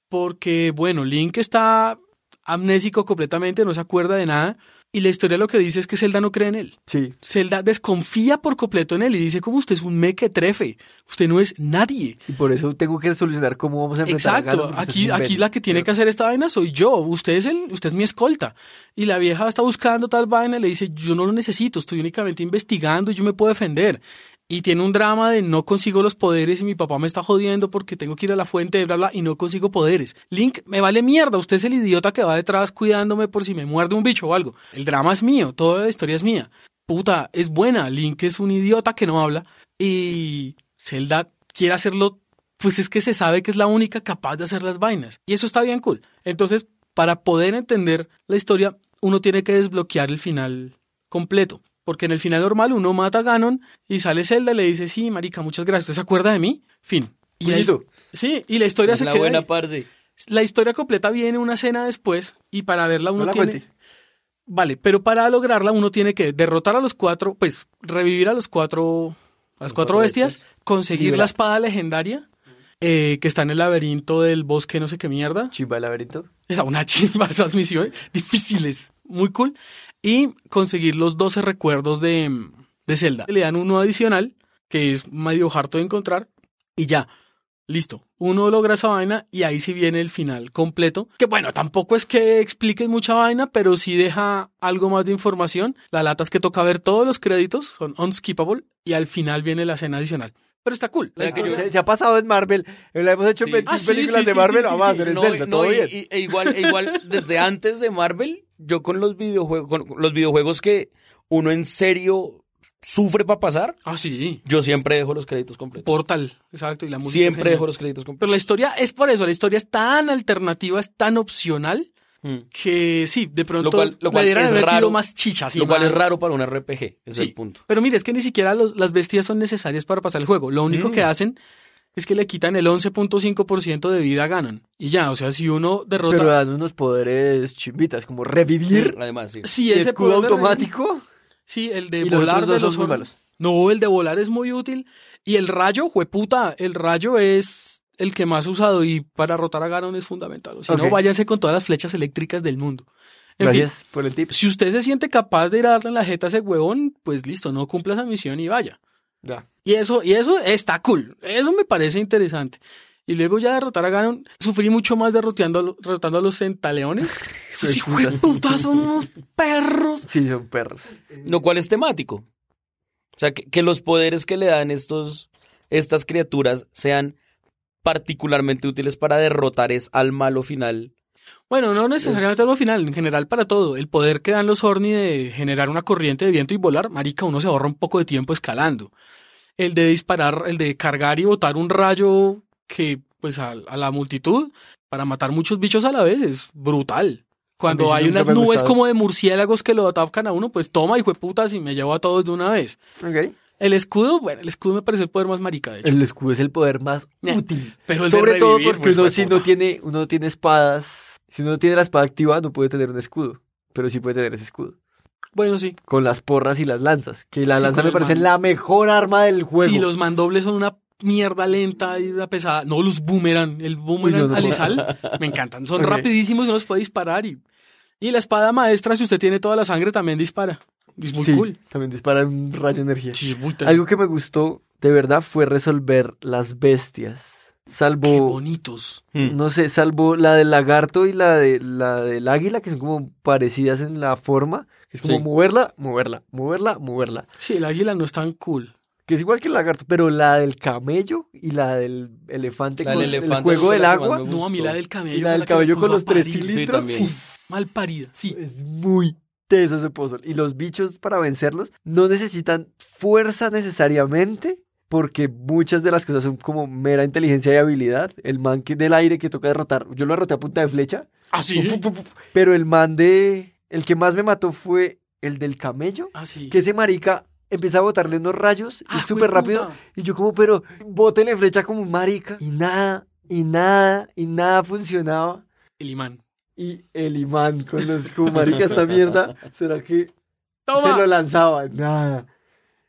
Porque, bueno, Link está amnésico completamente, no se acuerda de nada. Y la historia lo que dice es que Zelda no cree en él. Sí. Zelda desconfía por completo en él y dice como usted es un mequetrefe, usted no es nadie. Y por eso tengo que solucionar cómo vamos a enfrentar a Exacto, porque aquí, usted es un aquí la que tiene que hacer esta vaina soy yo, usted es el, usted es mi escolta. Y la vieja está buscando tal vaina y le dice, yo no lo necesito, estoy únicamente investigando y yo me puedo defender. Y tiene un drama de no consigo los poderes y mi papá me está jodiendo porque tengo que ir a la fuente de bla bla y no consigo poderes. Link, me vale mierda, usted es el idiota que va detrás cuidándome por si me muerde un bicho o algo. El drama es mío, toda la historia es mía. Puta, es buena, Link es un idiota que no habla y Zelda quiere hacerlo pues es que se sabe que es la única capaz de hacer las vainas. Y eso está bien cool. Entonces, para poder entender la historia, uno tiene que desbloquear el final completo. Porque en el final normal uno mata a Ganon y sale Zelda y le dice, sí, marica, muchas gracias. ¿Usted se acuerda de mí? Fin. Y ahí- sí, y la historia Es se la queda buena ahí. parce. La historia completa viene una escena después y para verla uno No la tiene... cuente. Vale, pero para lograrla uno tiene que derrotar a los cuatro, pues revivir a los cuatro las cuatro bestias, conseguir la espada legendaria eh, que está en el laberinto del bosque no sé qué mierda. Chimba el laberinto. Es una <laughs> chimba esas misiones difíciles, muy cool. Y conseguir los 12 recuerdos de, de Zelda. Le dan uno adicional, que es medio harto de encontrar, y ya. Listo. Uno logra esa vaina y ahí sí viene el final completo. Que bueno, tampoco es que expliques mucha vaina, pero sí deja algo más de información. La lata es que toca ver todos los créditos, son unskippable, y al final viene la escena adicional. Pero está cool. La historia- Se, se ha pasado en Marvel. Le hemos hecho Sí. 20 Ah, sí, películas sí, de Marvel. No, Zelda, no, todo y- bien. y- e igual, e igual <laughs> desde antes de Marvel, yo con los videojuegos, con los videojuegos que uno en serio sufre para pasar, Ah, sí. yo siempre dejo los créditos completos. Portal, exacto. Y la música Siempre genial. dejo los créditos completos. Pero la historia es por eso, la historia es tan alternativa, es tan opcional, Mm. que sí, de pronto Lo cual- lo es raro, más chichas. Lo cual es raro para un RPG, es Sí. el punto. Pero mire, es que ni siquiera los- las bestias son necesarias para pasar el juego. Lo único Mm. que hacen es que le quitan el 11.5% de vida ganan. Y ya, o sea, si uno derrota... Pero dan unos poderes chimbitas, como revivir, Además, sí. Sí, ese escudo poder de- automático. Sí, el de Y los volar de dos los son muy or- malos. No, el de volar es muy útil. Y el rayo, jueputa, el rayo es el que más usado y para rotar a Ganon es fundamental. O si no, váyanse con todas las flechas eléctricas del mundo. En fin, Gracias por el tip. si usted se siente capaz de ir a darle en la jeta a ese huevón, pues listo, no cumpla esa misión y vaya. Ya. Y eso, y eso está cool. Eso me parece interesante. Y luego ya derrotar a Ganon, sufrí mucho más derroteando derrotando a los centaleones. <laughs> Esos hijos de puta son unos perros. Sí, son perros. Lo cual es temático. O sea, que, que los poderes que le dan estos, estas criaturas sean particularmente útiles para derrotar es al malo final. Bueno, no necesariamente algo final, en general para todo. El poder que dan los Horny de generar una corriente de viento y volar, marica, uno se ahorra un poco de tiempo escalando. El de disparar, el de cargar y botar un rayo que, pues, a, a la multitud para matar muchos bichos a la vez es brutal. Cuando hay unas nubes como de murciélagos que lo atacan a uno, pues toma, hijo de putas, y me llevo a todos de una vez. El escudo, bueno, el escudo me parece el poder más marica, de hecho. El escudo es el poder más <laughs> útil. Pero el de Sobre todo porque pues, uno si puta. no tiene, uno tiene espadas, si uno no tiene la espada activa no puede tener un escudo, pero sí puede tener ese escudo. Bueno, sí. Con las porras y las lanzas, que la Sí, lanza me parece man- la mejor arma del juego. Sí, los mandobles son una mierda lenta y una pesada. No, los boomerang, el boomerang Uy, no, no. alisal, <laughs> me encantan. Son rapidísimos y uno los puede disparar. Y, y la espada maestra, si usted tiene toda la sangre, también dispara. Es muy Sí, cool. también dispara un rayo de energía. Sí. Algo que me gustó de verdad fue resolver las bestias. Qué Salvo, bonitos. Mm. no sé, salvo la del lagarto y la de la del águila, que son como parecidas en la forma. Es como Sí. moverla, moverla, moverla, moverla. Sí, el águila no es tan cool. Que es igual que el lagarto, pero la del camello y la del elefante La con del el elefante juego del agua No, a mí la del camello. y la del camello con los tres cilindros. uf, Mal parida, sí. es muy teso ese puzzle. Y los bichos para vencerlos no necesitan fuerza necesariamente, porque muchas de las cosas son como mera inteligencia y habilidad. El man que del aire que toca derrotar, yo lo derroté a punta de flecha, ¿Ah, sí? Pu, pu. pero el man de... El que más me mató fue el del camello, Ah, sí. que ese marica empieza a botarle unos rayos y Ah, súper rápido. Y yo como, pero bótele flecha como un marica. Y nada, y nada, y nada funcionaba. El imán. Y el imán con los como marica esta mierda, <laughs> ¿será que se ¡Toma! lo lanzaba? Nada.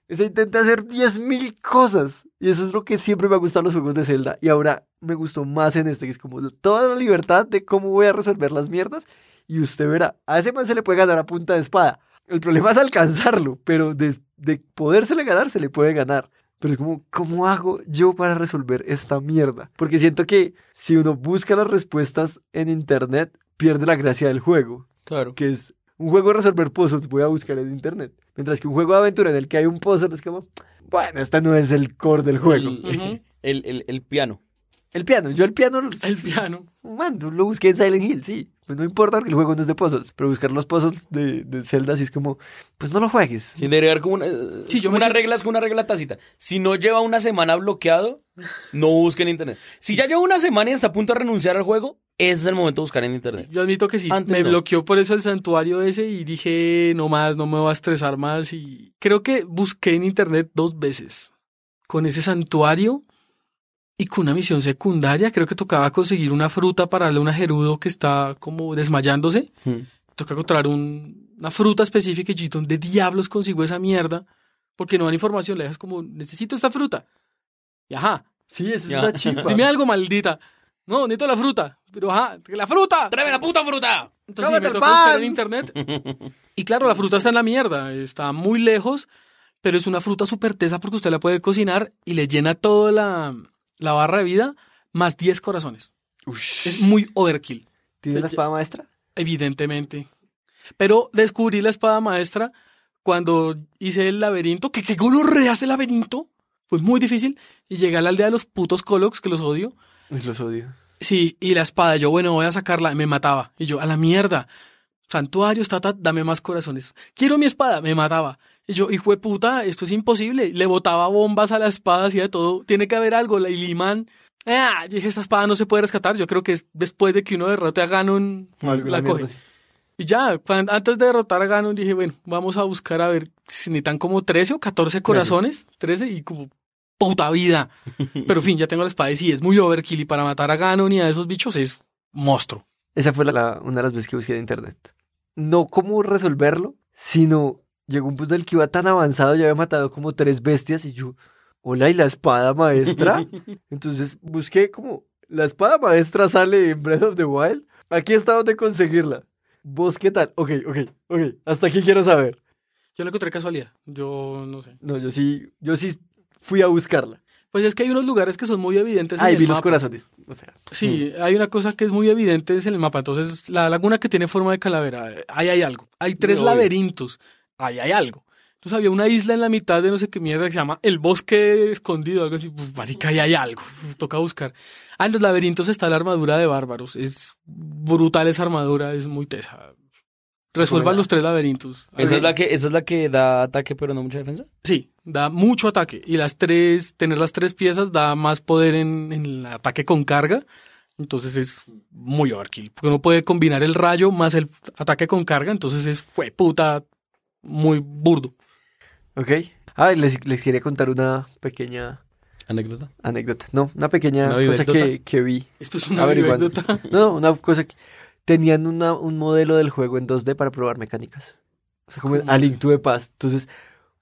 Se intenta hacer 10.000 cosas. Y eso es lo que siempre me ha gustado en los juegos de Zelda. Y ahora me gustó más en este, que es como toda la libertad de cómo voy a resolver las mierdas. Y usted verá, a ese man se le puede ganar a punta de espada. El problema es alcanzarlo, pero de, de podérsele ganar, se le puede ganar. Pero es como, ¿cómo hago yo para resolver esta mierda? Porque siento que si uno busca las respuestas en internet, pierde la gracia del juego Claro. que es un juego de resolver puzzles, voy a buscar en internet. Mientras que un juego de aventura en el que hay un puzzle es como, bueno, este no es el core del juego. El, el- el- el piano. El piano, yo el piano, El piano. man, lo busqué en Silent Hill, sí. Pues no importa porque el juego no es de puzzles, pero buscar los puzzles de, de Zelda sí es como, pues no lo juegues. Debería haber como una, Sí, yo como una regla, es como una regla tácita. Si no lleva una semana bloqueado, no busque en internet. Si ya lleva una semana y está a punto de renunciar al juego, ese es el momento de buscar en internet. Yo admito que sí. Antes me no. bloqueó por eso el santuario ese y dije, no más, no me voy a estresar más. Y creo que busqué en internet dos veces con ese santuario y con una misión secundaria. Creo que tocaba conseguir una fruta para darle a una Gerudo que está como desmayándose. Hmm. Toca encontrar un- una fruta específica y yo, ¿dónde diablos consigo esa mierda? porque no dan información, le dejas como, necesito esta fruta. Y ajá, Sí, eso es Ya. una chimba. dime algo, maldita. No, necesito la fruta. Pero ajá, ¡la fruta! ¡Tráeme la puta fruta! Entonces sí, ¡Cómete me el toca buscar en internet. Y claro, la fruta está en la mierda, está muy lejos, pero es una fruta súper tesa porque usted la puede cocinar y le llena toda la, la barra de vida más 10 corazones. Ush. Es muy overkill, ¿Tiene se- la espada maestra? evidentemente. Pero descubrí la espada maestra cuando hice el laberinto, que qué gonorrea ese laberinto. Fue muy difícil y llegué a la aldea de los putos Colox, que los odio. Los odio. Sí, y la espada, yo, bueno, voy a sacarla, me mataba. Y yo, a la mierda. Santuarios, tata, dame más corazones. Quiero mi espada, me mataba. Y yo, hijo de puta, esto es imposible. Le botaba bombas a la espada, hacía todo. Tiene que haber algo, la y Limán. Ah, yo dije, esta espada no se puede rescatar. Yo creo que es después de que uno derrote a Ganon, Algo la coge. mierda. Y ya, antes de derrotar a Ganon, dije, bueno, vamos a buscar a ver si necesitan como 13 o 14 corazones. 13 y como puta vida. <laughs> Pero en fin, ya tengo la espada y sí, es muy overkill. Y para matar a Ganon y a esos bichos es monstruo. Esa fue la- la- una de las veces que busqué en internet. No cómo resolverlo, sino llegó un punto en el que iba tan avanzado, ya había matado como tres bestias y yo, hola, ¿y la espada maestra? <laughs> Entonces busqué como, la espada maestra sale en Breath of the Wild. Aquí está donde conseguirla. ¿Vos qué tal? Ok, ok, ok. Hasta aquí quiero saber. Yo lo encontré casualidad. Yo no sé. No, yo sí, yo sí fui a buscarla. Pues es que hay unos lugares que son muy evidentes en Ahí el vi los corazones. O sea, Sí, hay una cosa que es muy evidente en el mapa. Entonces, la laguna que tiene forma de calavera, ahí hay algo. Hay tres obvio. laberintos, ahí hay algo. Entonces había una isla en la mitad de no sé qué mierda que se llama el bosque escondido, algo así. Pues, marica, ahí hay algo. Toca buscar. Ah, en los laberintos está la armadura de bárbaros. Es brutal esa armadura, es muy tesa. Resuelvan los tres laberintos. ¿Esa es, la que, ¿Esa es la que da ataque pero no mucha defensa? Sí, da mucho ataque. Y las tres, tener las tres piezas da más poder en, en el ataque con carga. Entonces es muy overkill. Porque uno puede combinar el rayo más el ataque con carga. Entonces es fue puta muy burdo. ok. Ah, les, les quería contar una pequeña ¿Anécdota? anécdota. No, una pequeña ¿Una cosa que, que vi. Esto es una anécdota. No, una cosa que tenían una, un modelo del juego en 2D para probar mecánicas. O sea, como ¿Cómo a? Link to the Past. Entonces,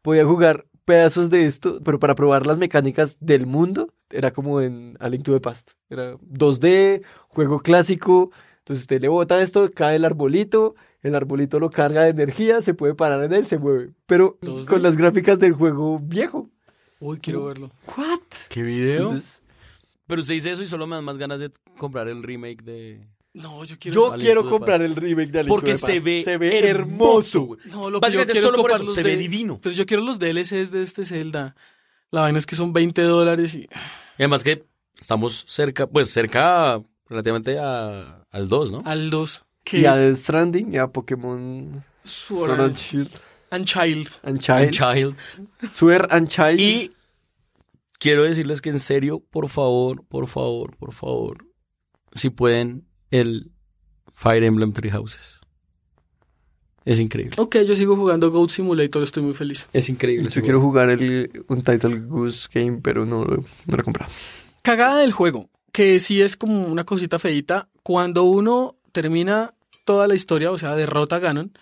podía jugar pedazos de esto, pero para probar las mecánicas del mundo, era como en A Link to the Past. Era 2D, juego clásico. Entonces, usted le bota esto, cae el arbolito, el arbolito lo carga de energía, se puede parar en él, se mueve. Pero 2D. con las gráficas del juego viejo. Uy, quiero verlo. ¿What? ¿Qué video? Entonces, Pero usted dice eso y solo me dan más ganas de comprar el remake de... No, yo quiero yo quiero comprar el remake de A Link to Porque se ve, se ve hermoso. No, lo que yo quiero es solo por comprar los se ve divino. Pues yo quiero los DLCs de este Zelda. La vaina es que son 20 dólares y... Y además que estamos cerca, pues cerca relativamente a, al 2, ¿no? Al 2. Y a Death Stranding y a Pokémon Sword Sword and and, Shield and Child. and Child. Child. Sword and Child. Y quiero decirles que en serio, por favor, por favor, por favor, si pueden, el Fire Emblem Three Houses. Es increíble. Ok, yo sigo jugando Goat Simulator, estoy muy feliz. Es increíble. Yo quiero jugar el, un Title Goose Game, pero no, lo- no lo he comprado. Cagada del juego, que sí es como una cosita feita. Cuando uno termina toda la historia, o sea, derrota a Ganon,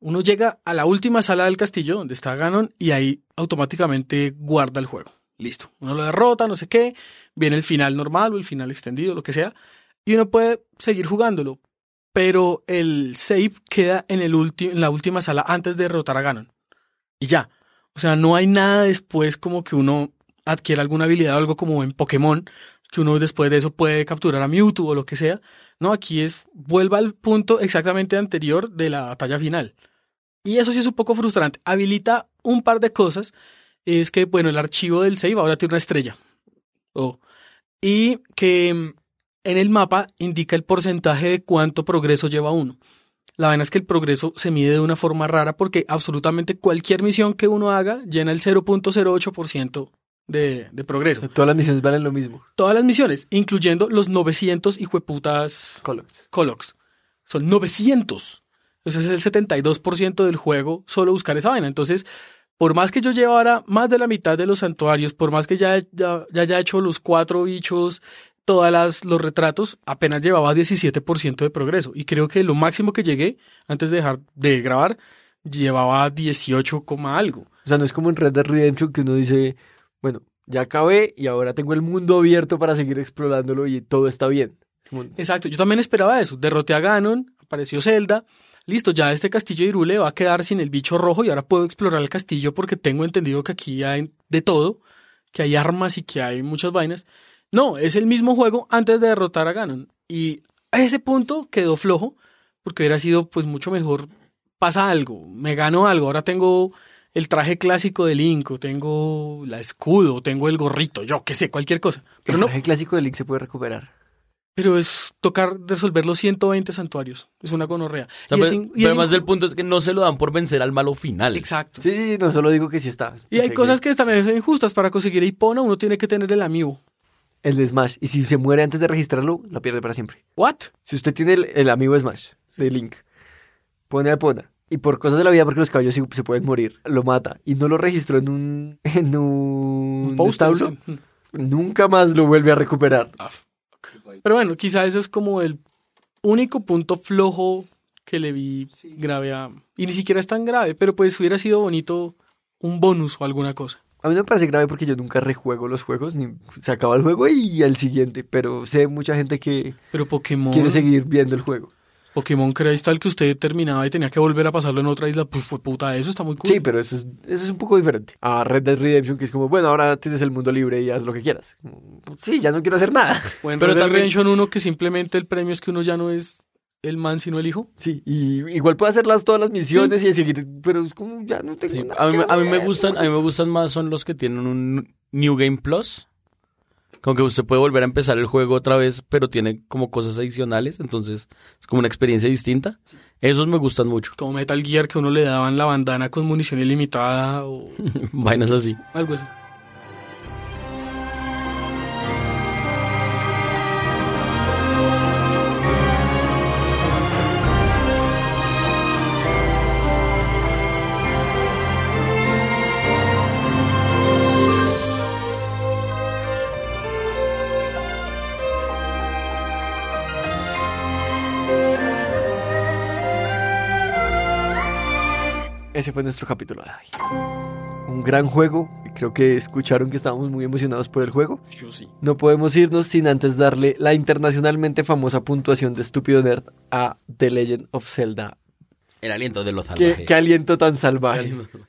uno llega a la última sala del castillo donde está Ganon y ahí automáticamente guarda el juego. Listo. Uno lo derrota, no sé qué, viene el final normal o el final extendido, lo que sea, y uno puede seguir jugándolo. Pero el save queda en, en la última sala antes de derrotar a Ganon. Y ya. O sea, no hay nada después como que uno adquiera alguna habilidad o algo como en Pokémon, que uno después de eso puede capturar a Mewtwo o lo que sea. No, aquí es vuelva al punto exactamente anterior de la batalla final. Y eso sí es un poco frustrante. Habilita un par de cosas. Es que, bueno, el archivo del save ahora tiene una estrella. Oh. Y que mm, en el mapa indica el porcentaje de cuánto progreso lleva uno. La vaina es que el progreso se mide de una forma rara porque absolutamente cualquier misión que uno haga llena el 0.08% de, de progreso. Todas las misiones valen lo mismo. Todas las misiones, incluyendo los 900 hijueputas Colox. Colox. Son 900. Eso es el 72% del juego solo buscar esa vaina. Entonces, por más que yo llevara más de la mitad de los santuarios, por más que ya, ya, ya haya hecho los cuatro bichos, todas las, los retratos, apenas llevaba 17% de progreso. Y creo que lo máximo que llegué antes de dejar de grabar llevaba 18, coma algo. O sea, no es como en Red Dead Redemption que uno dice, bueno, ya acabé y ahora tengo el mundo abierto para seguir explorándolo y todo está bien. Exacto, yo también esperaba eso. Derroté a Ganon, apareció Zelda. Listo, ya este castillo de Hyrule va a quedar sin el bicho rojo y ahora puedo explorar el castillo porque tengo entendido que aquí hay de todo, que hay armas y que hay muchas vainas. No, es el mismo juego antes de derrotar a Ganon. Y a ese punto quedó flojo porque hubiera sido pues mucho mejor. Pasa algo, me gano algo. Ahora tengo el traje clásico de Link, o tengo la escudo, o tengo el gorrito, yo qué sé, cualquier cosa. Pero el no, traje clásico de Link se puede recuperar. pero es tocar resolver los 120 santuarios. Es una gonorrea. O sea, Y es pero- y además del punto es que no se lo dan por vencer al malo final. Exacto. Sí, sí, sí, no solo digo que sí está. Y hay cosas que también son injustas. Para conseguir Ipona uno tiene que tener el amigo. El de Smash. Y si se muere antes de registrarlo, la pierde para siempre. ¿What? Si usted tiene el, el amigo Smash de Link, pone a Epona. Y por cosas de la vida, porque los caballos se pueden morir, lo mata. Y no lo registró en un, en un, Un establo, sí. nunca más lo vuelve a recuperar. Ah. Pero bueno, quizá eso es como el único punto flojo que le vi grave a... Y ni siquiera es tan grave, pero pues hubiera sido bonito un bonus o alguna cosa. A mí no me parece grave porque yo nunca rejuego los juegos, ni se acaba el juego y el siguiente. Pero sé mucha gente que Pero Pokémon... quiere seguir viendo el juego. Pokémon Crystal que usted terminaba y tenía que volver a pasarlo en otra isla, pues fue puta, eso está muy cool. Sí, pero eso es, eso es un poco diferente. A Red Dead Redemption, que es como, bueno, ahora tienes el mundo libre y haz lo que quieras. Como, Sí, ya no quiero hacer nada. <laughs> O en Pero Red Dead Redemption 1 que simplemente el premio es que uno ya no es el man sino el hijo. Sí, y igual puede hacerlas todas las misiones y seguir, pero es como, ya no tengo Sí, nada A mí, que me- a mí me hacer. gustan, a mí me gustan más son los que tienen un New Game Plus. Con que usted puede volver a empezar el juego otra vez, pero tiene como cosas adicionales, entonces es como una experiencia distinta. Esos me gustan mucho. Como Metal Gear que uno le daban la bandana con munición ilimitada o <laughs> Vainas así. algo así. Ese fue nuestro capítulo de hoy. Un gran juego. Creo que escucharon que estábamos muy emocionados por el juego. Yo sí. No podemos irnos sin antes darle la internacionalmente famosa puntuación de Estúpido Nerd a The Legend of Zelda. El aliento de lo Qué, salvaje. qué aliento tan salvaje. Aliento.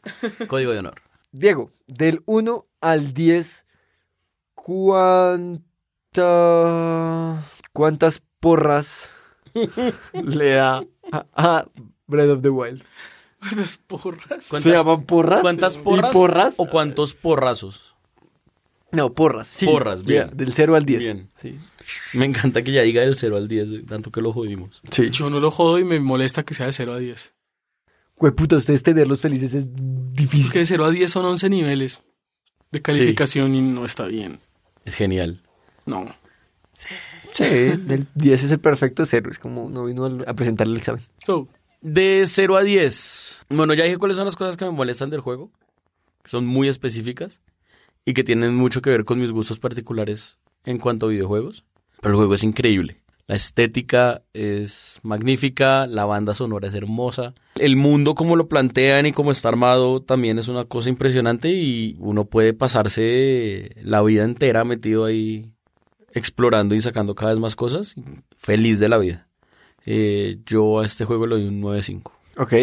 Código de honor. Diego, del 1 al 10, ¿cuánta... ¿cuántas porras <laughs> le da a Breath of the Wild? Las porras. ¿Se ¿Cuántas- llaman porras? ¿Cuántas ¿Y porras? porras? ¿O cuántos porrazos? No, porras, sí. Porras, bien. Mira, Del 0 al 10. Bien. Sí. Me encanta que ya diga del 0 al 10, de tanto que lo jodimos. sí. Yo no lo jodo y me molesta que sea de 0 a 10. Güey, ustedes tenerlos felices es difícil. Porque de 0 a 10 son 11 niveles de calificación y no está bien. Es genial. No. Sí, el 10 es el perfecto cero. Es como no vino a presentar el examen. So, De 0 a 10. Bueno, ya dije cuáles son las cosas que me molestan del juego. Son muy específicas. Y que tienen mucho que ver con mis gustos particulares en cuanto a videojuegos. Pero el juego es increíble. La estética es magnífica, la banda sonora es hermosa. El mundo como lo plantean y como está armado también es una cosa impresionante y uno puede pasarse la vida entera metido ahí explorando y sacando cada vez más cosas. Feliz de la vida. Eh, yo a este juego le doy un 9.5. Ok.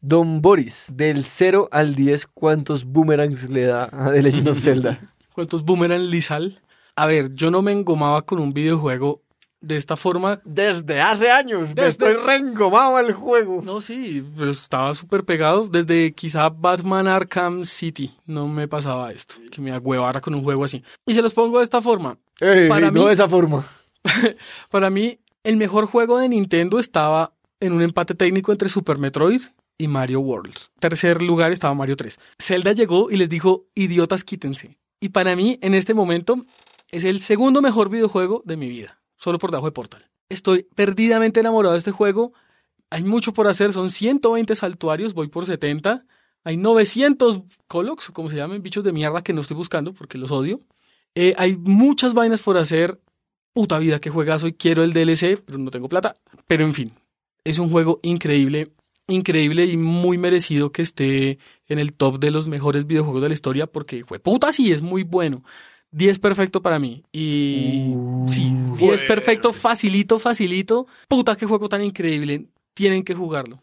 Don Boris, del 0 al 10, ¿cuántos boomerangs le da a The Legend of Zelda? <laughs> ¿cuántos boomerang Lizal? A ver, yo no me engomaba con un videojuego de esta forma. Desde hace años, me Desde- estoy reengomado al juego. No, sí, pero estaba súper pegado. Desde quizá Batman Arkham City no me pasaba esto. Que me agüevara con un juego así. Y se los pongo de esta forma. Ey, Para no mí- de esa forma. <laughs> Para mí, el mejor juego de Nintendo estaba en un empate técnico entre Super Metroid y Mario World. Tercer lugar estaba Mario 3. Zelda llegó y les dijo, idiotas, quítense. Y para mí, en este momento, es el segundo mejor videojuego de mi vida, solo por debajo de Portal. Estoy perdidamente enamorado de este juego. Hay mucho por hacer, son 120 saltuarios, voy por 70. Hay 900 Colox, o como se llaman, bichos de mierda que no estoy buscando porque los odio. Eh, hay muchas vainas por hacer. Puta vida, que juegazo y quiero el DLC, pero no tengo plata. Pero en fin, es un juego increíble. increíble y muy merecido que esté en el top de los mejores videojuegos de la historia porque fue puta sí es muy bueno. 10 perfecto para mí. Y sí, 10 perfecto, facilito, facilito. Puta, qué juego tan increíble. Tienen que jugarlo.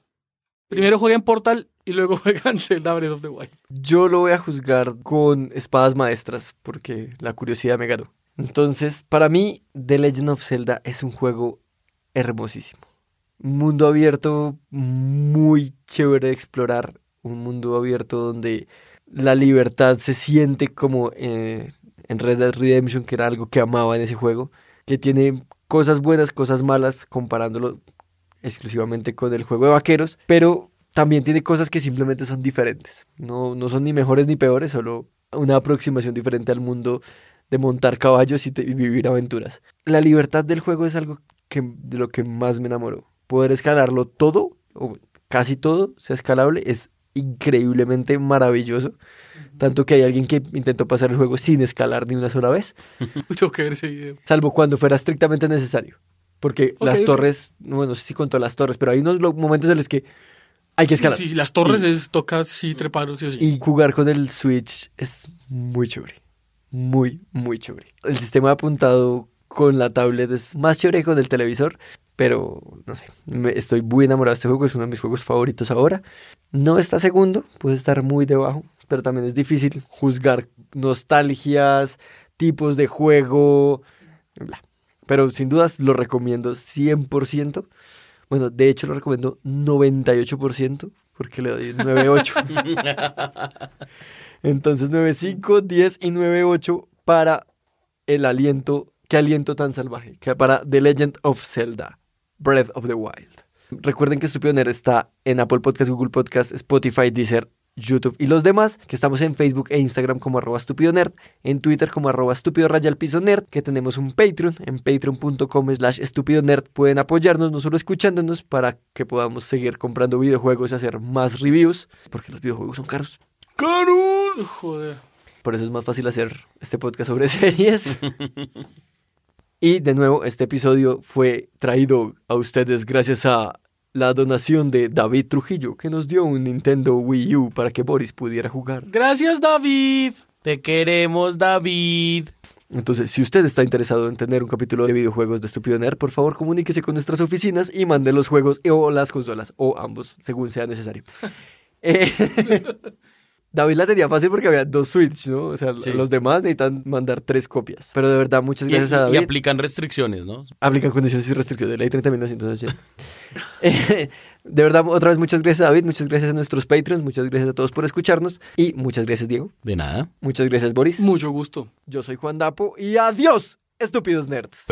Primero jueguen Portal y luego <laughs> juegan Zelda Breath of the Wild. Yo lo voy a juzgar con espadas maestras porque la curiosidad me ganó. Entonces, para mí, The Legend of Zelda es un juego hermosísimo. Un mundo abierto muy chévere de explorar. Un mundo abierto donde la libertad se siente como eh, en Red Dead Redemption, que era algo que amaba en ese juego. Que tiene cosas buenas, cosas malas, comparándolo exclusivamente con el juego de vaqueros. Pero también tiene cosas que simplemente son diferentes. No, no son ni mejores ni peores, solo una aproximación diferente al mundo de montar caballos y, vivir aventuras. La libertad del juego es algo que, de lo que más me enamoró. Poder escalarlo todo, o casi todo, sea escalable, es increíblemente maravilloso. Tanto que hay alguien que intentó pasar el juego sin escalar ni una sola vez. <laughs> Tengo que ver ese video. Salvo cuando fuera estrictamente necesario. Porque las torres, bueno, no sé si contó las torres, pero hay unos momentos en los que hay que escalar. Sí, las torres es toca sí trepar sí, Y jugar con el Switch es muy chévere muy, muy chévere. El sistema apuntado con la tablet es más chévere que con el televisor, pero no sé, estoy muy enamorado de este juego, es uno de mis juegos favoritos ahora. No está segundo, puede estar muy debajo, pero también es difícil juzgar nostalgias, tipos de juego, bla. Pero sin dudas lo recomiendo 100%. Bueno, de hecho lo recomiendo 98% porque le doy un 9.8. <laughs> Entonces 9.5, 10 y 9.8 para el aliento, qué aliento tan salvaje, que para The Legend of Zelda, Breath of the Wild. Recuerden que Estúpido Nerd está en Apple Podcast, Google Podcast, Spotify, Deezer, YouTube y los demás, que estamos en Facebook e Instagram como arroba estúpido nerd, en Twitter como arroba estúpido piso nerd, que tenemos un Patreon, en patreon.com slash estúpido nerd pueden apoyarnos, no solo escuchándonos, para que podamos seguir comprando videojuegos y hacer más reviews, porque los videojuegos son caros. ¡Caros! Joder. Por eso es más fácil hacer este podcast sobre <laughs> series. y de nuevo, este episodio fue traído a ustedes gracias a la donación de David Trujillo, que nos dio un Nintendo Wii U para que Boris pudiera jugar. Gracias, David. Te queremos, David. Entonces, si usted está interesado en tener un capítulo de videojuegos de Estúpido Nerd, por favor comuníquese con nuestras oficinas y mande los juegos o las consolas, o ambos, según sea necesario. <laughs> eh, <laughs> David la tenía fácil porque había dos Switch, ¿no? O sea, los demás necesitan mandar tres copias. Pero de verdad, muchas gracias a David. Y aplican restricciones, ¿no? Aplican condiciones y restricciones de ley 30.980. eh, <laughs> de verdad, otra vez, muchas gracias a David, muchas gracias a nuestros Patreons, muchas gracias a todos por escucharnos y muchas gracias, Diego. De nada. Muchas gracias, Boris. Mucho gusto. Yo soy Juan Dapo y adiós, estúpidos nerds.